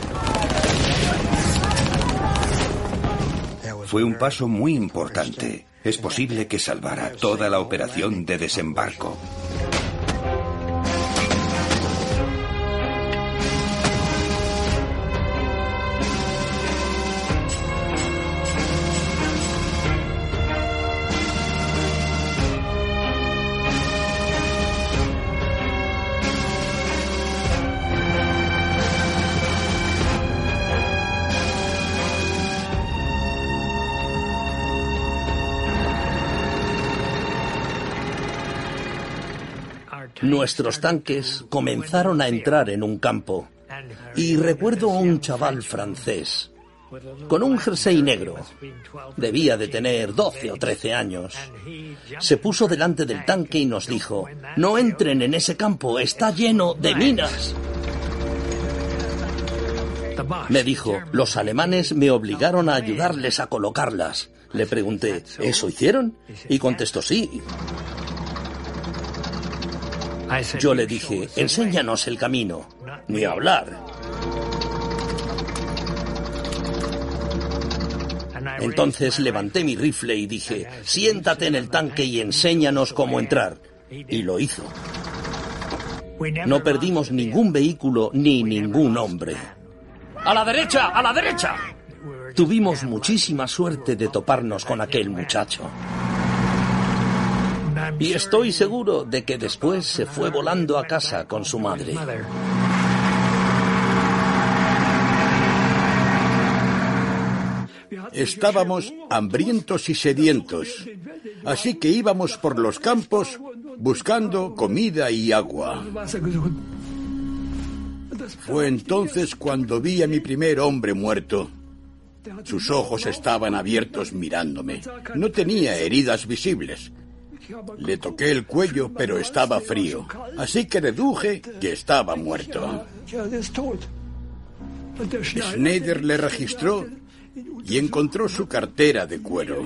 Fue un paso muy importante. Es posible que salvara toda la operación de desembarco. Nuestros tanques comenzaron a entrar en un campo y recuerdo a un chaval francés con un jersey negro. Debía de tener 12 o 13 años. Se puso delante del tanque y nos dijo, no entren en ese campo, está lleno de minas. Me dijo, los alemanes me obligaron a ayudarles a colocarlas. Le pregunté, ¿eso hicieron? Y contestó, sí. Yo le dije, enséñanos el camino, ni hablar. Entonces levanté mi rifle y dije, siéntate en el tanque y enséñanos cómo entrar. Y lo hizo. No perdimos ningún vehículo ni ningún hombre. ¡A la derecha! ¡A la derecha! Tuvimos muchísima suerte de toparnos con aquel muchacho. Y estoy seguro de que después se fue volando a casa con su madre. Estábamos hambrientos y sedientos, así que íbamos por los campos buscando comida y agua. Fue entonces cuando vi a mi primer hombre muerto. Sus ojos estaban abiertos mirándome. No tenía heridas visibles. Le toqué el cuello, pero estaba frío, así que deduje que estaba muerto. Schneider le registró y encontró su cartera de cuero.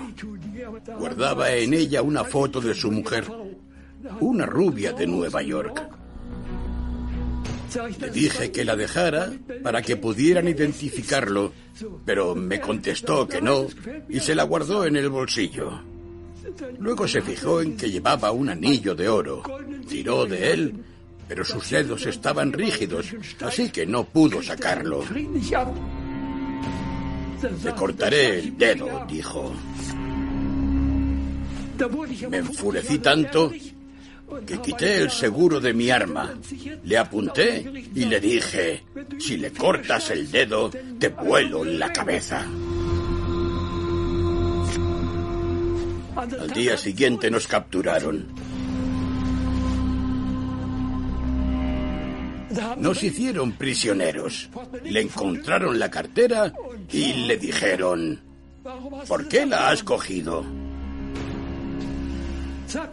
guardaba en ella una foto de su mujer, una rubia de Nueva York. Le dije que la dejara para que pudieran identificarlo, pero me contestó que no y se la guardó en el bolsillo. Luego se fijó en que llevaba un anillo de oro. Tiró de él, pero sus dedos estaban rígidos, así que no pudo sacarlo. Le cortaré el dedo, dijo. Me enfurecí tanto que quité el seguro de mi arma, le apunté y le dije, si le cortas el dedo, te vuelo en la cabeza. Al día siguiente nos capturaron. Nos hicieron prisioneros. Le encontraron la cartera y le dijeron, ¿por qué la has cogido?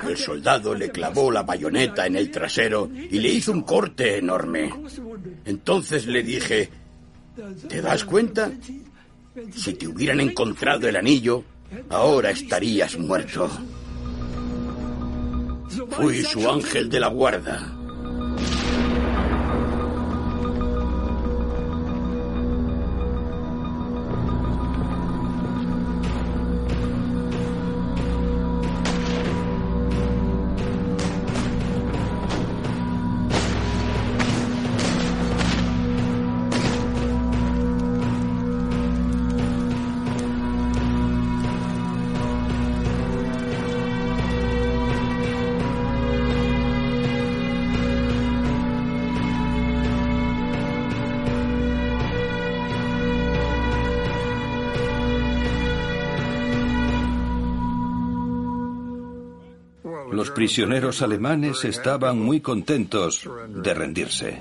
El soldado le clavó la bayoneta en el trasero y le hizo un corte enorme. Entonces le dije, ¿te das cuenta? Si te hubieran encontrado el anillo, ahora estarías muerto. Fui su ángel de la guarda. Prisioneros alemanes estaban muy contentos de rendirse.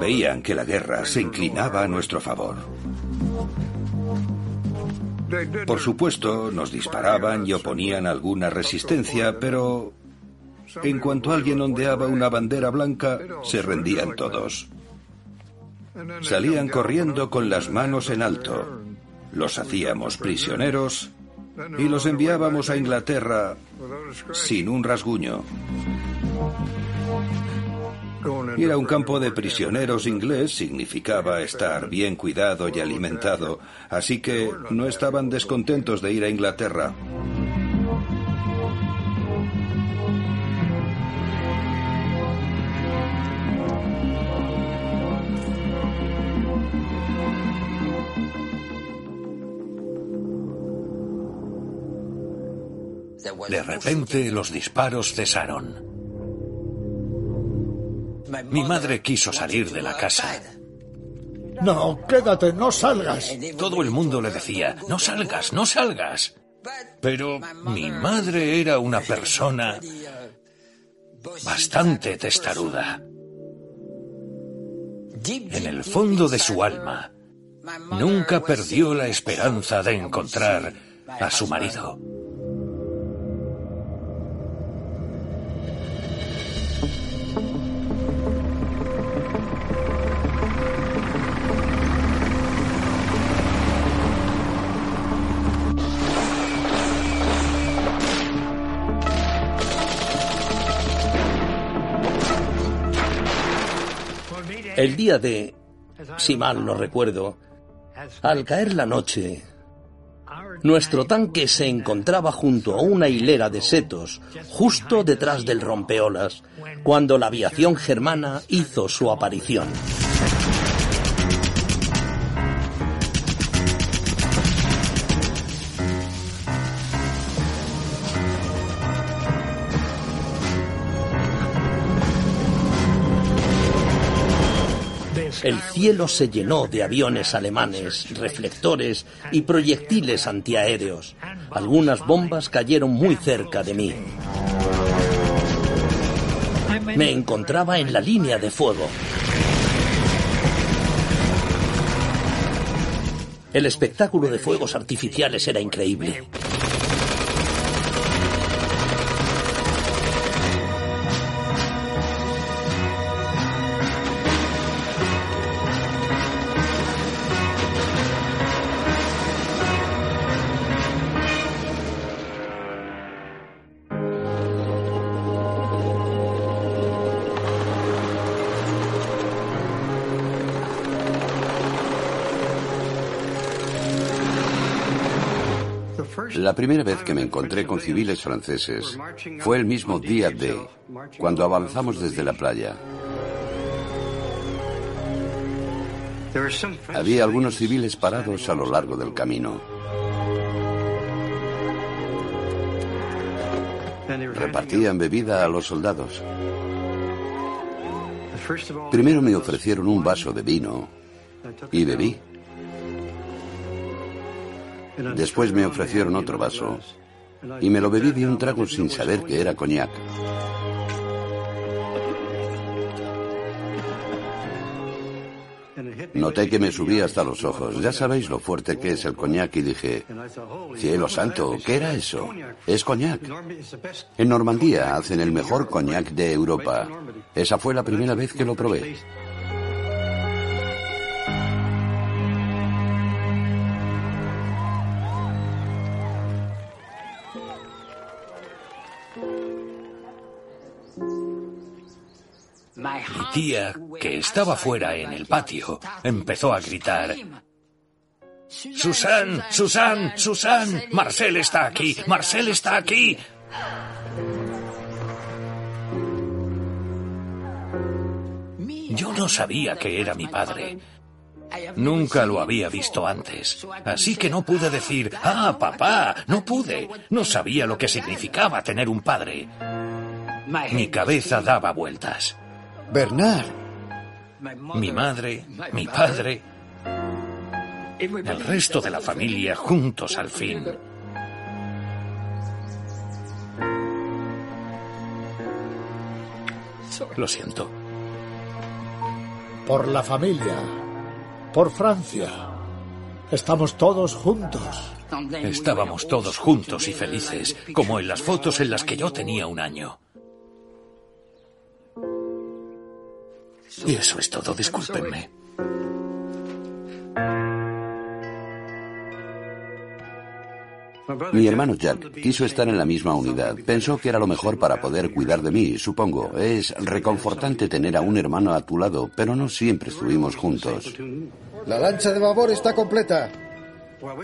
Veían que la guerra se inclinaba a nuestro favor. Por supuesto, nos disparaban y oponían alguna resistencia, pero en cuanto alguien ondeaba una bandera blanca, se rendían todos. Salían corriendo con las manos en alto. Los hacíamos prisioneros y los enviábamos a Inglaterra sin un rasguño. Ir a un campo de prisioneros inglés significaba estar bien cuidado y alimentado, así que no estaban descontentos de ir a Inglaterra. De repente los disparos cesaron. Mi madre quiso salir de la casa. No, quédate, no salgas. Todo el mundo le decía, no salgas, no salgas. Pero mi madre era una persona bastante testaruda. En el fondo de su alma, nunca perdió la esperanza de encontrar a su marido. El día de, si mal no recuerdo, al caer la noche, nuestro tanque se encontraba junto a una hilera de setos, justo detrás del rompeolas, cuando la aviación germana hizo su aparición. El cielo se llenó de aviones alemanes, reflectores y proyectiles antiaéreos. Algunas bombas cayeron muy cerca de mí. Me encontraba en la línea de fuego. El espectáculo de fuegos artificiales era increíble. La primera vez que me encontré con civiles franceses fue el mismo día de cuando avanzamos desde la playa. Había algunos civiles parados a lo largo del camino. Repartían bebida a los soldados. Primero me ofrecieron un vaso de vino y bebí. Después me ofrecieron otro vaso y me lo bebí de un trago sin saber que era coñac. Noté que me subía hasta los ojos. Ya sabéis lo fuerte que es el coñac y dije, cielo santo, ¿qué era eso? Es coñac. En Normandía hacen el mejor coñac de Europa. Esa fue la primera vez que lo probé. Que estaba fuera en el patio, empezó a gritar. Susan, Susan, Susan, Marcel está aquí, Marcel está aquí. Yo no sabía que era mi padre. Nunca lo había visto antes, así que no pude decir, ah, papá, no pude. No sabía lo que significaba tener un padre. Mi cabeza daba vueltas. Bernard. Mi madre, mi padre, el resto de la familia juntos al fin. Lo siento. Por la familia. Por Francia. Estamos todos juntos. Estábamos todos juntos y felices, como en las fotos en las que yo tenía un año. Y eso es todo, discúlpenme. Mi hermano Jack quiso estar en la misma unidad. Pensó que era lo mejor para poder cuidar de mí, supongo. Es reconfortante tener a un hermano a tu lado, pero no siempre estuvimos juntos. La lancha de babor está completa.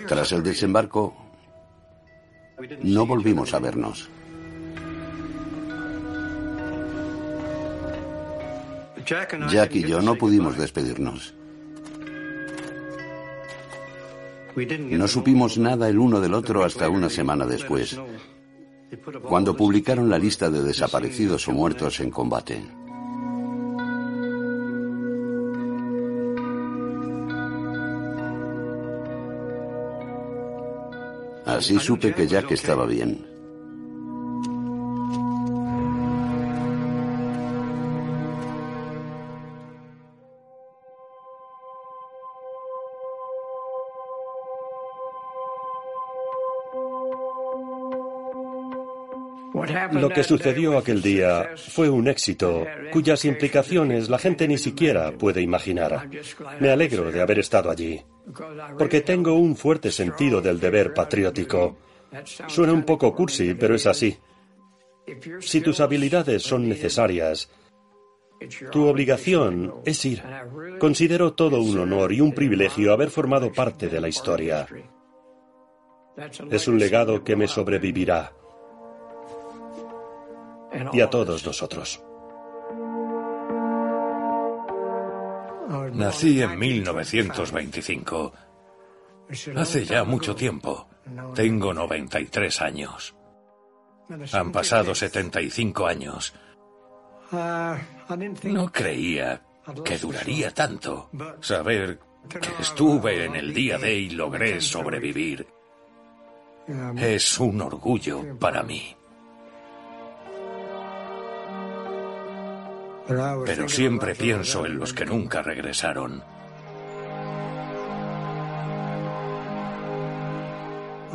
Tras el desembarco, no volvimos a vernos. Jack y yo no pudimos despedirnos. No supimos nada el uno del otro hasta una semana después, cuando publicaron la lista de desaparecidos o muertos en combate. Así supe que Jack estaba bien. Lo que sucedió aquel día fue un éxito cuyas implicaciones la gente ni siquiera puede imaginar. Me alegro de haber estado allí, porque tengo un fuerte sentido del deber patriótico. Suena un poco cursi, pero es así. Si tus habilidades son necesarias, tu obligación es ir. Considero todo un honor y un privilegio haber formado parte de la historia. Es un legado que me sobrevivirá y a todos nosotros. Nací en 1925. Hace ya mucho tiempo. Tengo 93 años. Han pasado 75 años. No creía que duraría tanto. Saber que estuve en el día de y logré sobrevivir es un orgullo para mí. Pero siempre pienso en los que nunca regresaron.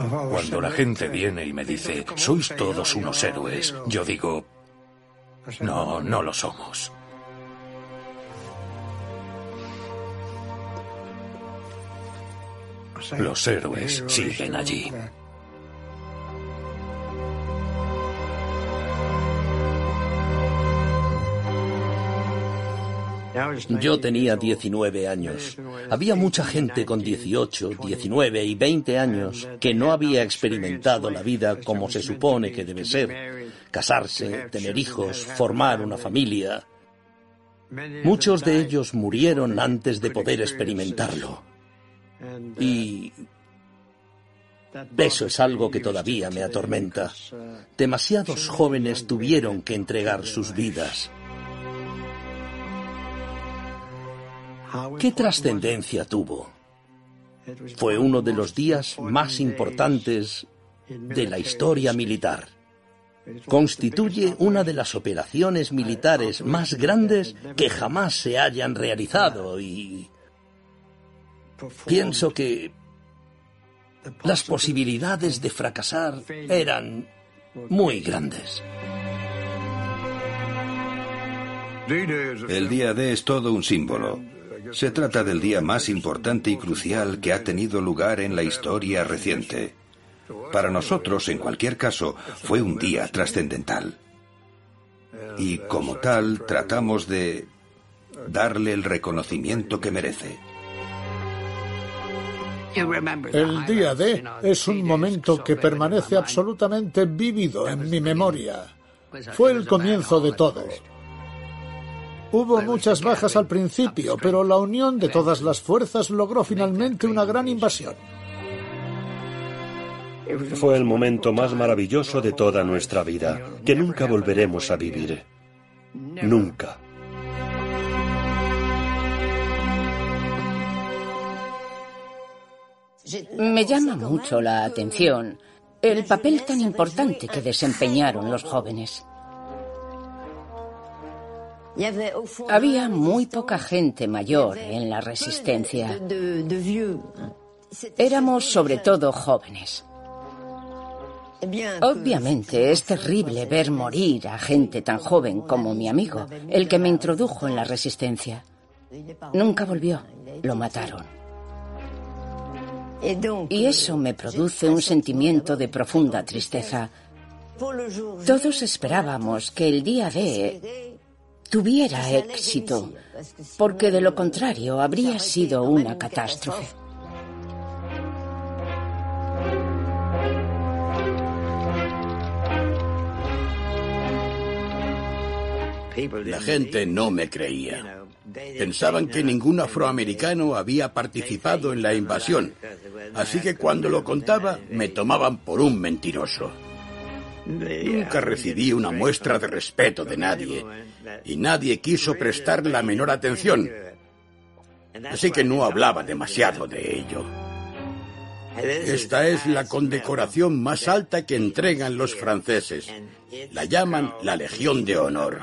Cuando la gente viene y me dice, sois todos unos héroes, yo digo, no, no lo somos. Los héroes siguen allí. Yo tenía 19 años. Había mucha gente con 18, 19 y 20 años que no había experimentado la vida como se supone que debe ser. Casarse, tener hijos, formar una familia. Muchos de ellos murieron antes de poder experimentarlo. Y eso es algo que todavía me atormenta. Demasiados jóvenes tuvieron que entregar sus vidas. ¿Qué trascendencia tuvo? Fue uno de los días más importantes de la historia militar. Constituye una de las operaciones militares más grandes que jamás se hayan realizado y pienso que las posibilidades de fracasar eran muy grandes. El día D es todo un símbolo. Se trata del día más importante y crucial que ha tenido lugar en la historia reciente. Para nosotros, en cualquier caso, fue un día trascendental. Y como tal, tratamos de darle el reconocimiento que merece. El día D es un momento que permanece absolutamente vívido en mi memoria. Fue el comienzo de todo. Hubo muchas bajas al principio, pero la unión de todas las fuerzas logró finalmente una gran invasión. Fue el momento más maravilloso de toda nuestra vida, que nunca volveremos a vivir. Nunca. Me llama mucho la atención el papel tan importante que desempeñaron los jóvenes. Había muy poca gente mayor en la resistencia. Éramos sobre todo jóvenes. Obviamente es terrible ver morir a gente tan joven como mi amigo, el que me introdujo en la resistencia. Nunca volvió, lo mataron. Y eso me produce un sentimiento de profunda tristeza. Todos esperábamos que el día de tuviera éxito, porque de lo contrario habría sido una catástrofe. La gente no me creía. Pensaban que ningún afroamericano había participado en la invasión, así que cuando lo contaba me tomaban por un mentiroso. Nunca recibí una muestra de respeto de nadie y nadie quiso prestar la menor atención, así que no hablaba demasiado de ello. Esta es la condecoración más alta que entregan los franceses. La llaman la Legión de Honor.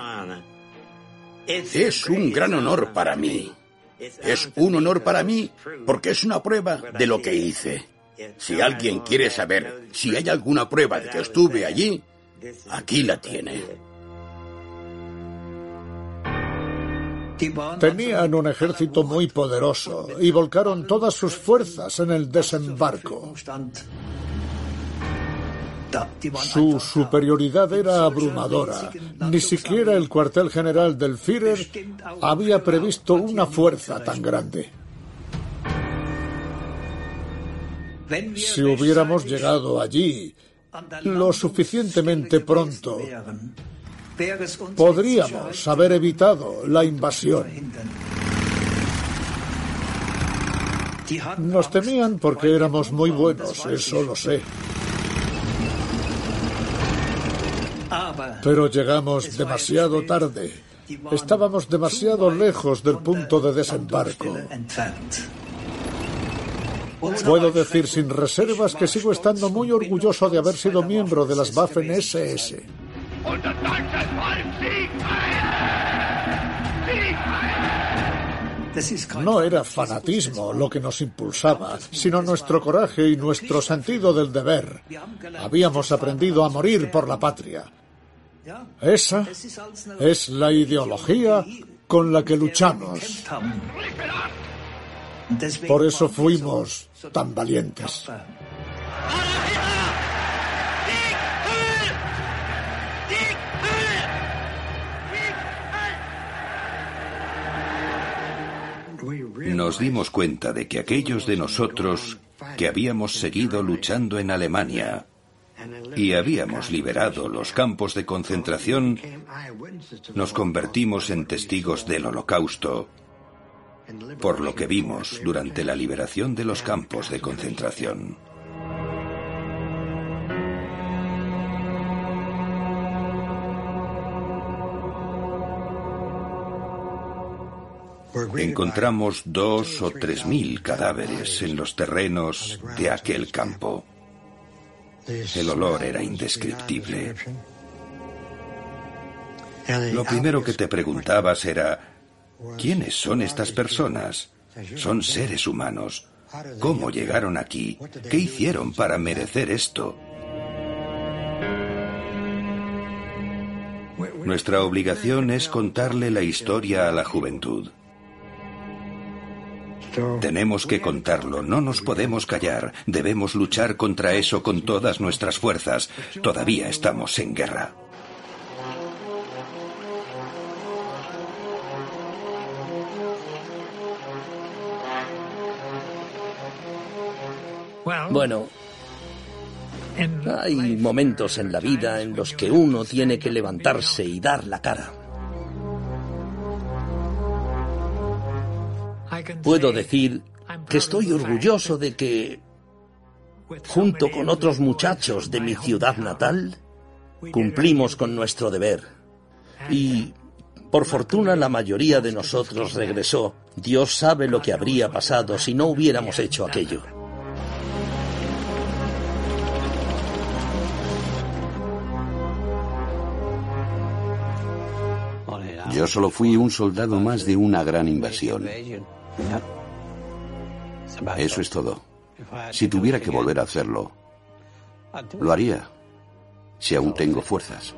Es un gran honor para mí. Es un honor para mí porque es una prueba de lo que hice. Si alguien quiere saber si hay alguna prueba de que estuve allí, aquí la tiene. Tenían un ejército muy poderoso y volcaron todas sus fuerzas en el desembarco. Su superioridad era abrumadora. Ni siquiera el cuartel general del Führer había previsto una fuerza tan grande. Si hubiéramos llegado allí lo suficientemente pronto, podríamos haber evitado la invasión. Nos temían porque éramos muy buenos, eso lo sé. Pero llegamos demasiado tarde. Estábamos demasiado lejos del punto de desembarco. Puedo decir sin reservas que sigo estando muy orgulloso de haber sido miembro de las Waffen SS. No era fanatismo lo que nos impulsaba, sino nuestro coraje y nuestro sentido del deber. Habíamos aprendido a morir por la patria. Esa es la ideología con la que luchamos. Por eso fuimos tan valientes. nos dimos cuenta de que aquellos de nosotros que habíamos seguido luchando en Alemania y habíamos liberado los campos de concentración, nos convertimos en testigos del holocausto por lo que vimos durante la liberación de los campos de concentración. Encontramos dos o tres mil cadáveres en los terrenos de aquel campo. El olor era indescriptible. Lo primero que te preguntabas era, ¿quiénes son estas personas? Son seres humanos. ¿Cómo llegaron aquí? ¿Qué hicieron para merecer esto? Nuestra obligación es contarle la historia a la juventud. Tenemos que contarlo, no nos podemos callar, debemos luchar contra eso con todas nuestras fuerzas. Todavía estamos en guerra. Bueno, hay momentos en la vida en los que uno tiene que levantarse y dar la cara. Puedo decir que estoy orgulloso de que, junto con otros muchachos de mi ciudad natal, cumplimos con nuestro deber. Y, por fortuna, la mayoría de nosotros regresó. Dios sabe lo que habría pasado si no hubiéramos hecho aquello. Yo solo fui un soldado más de una gran invasión. Eso es todo. Si tuviera que volver a hacerlo, lo haría, si aún tengo fuerzas.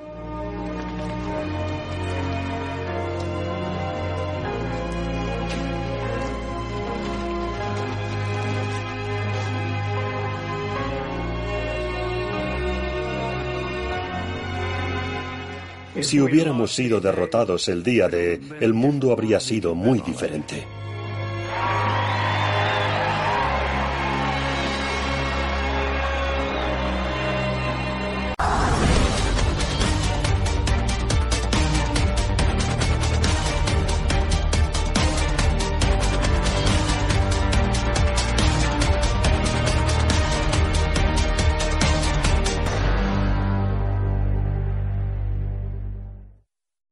Si hubiéramos sido derrotados el día de, el mundo habría sido muy diferente.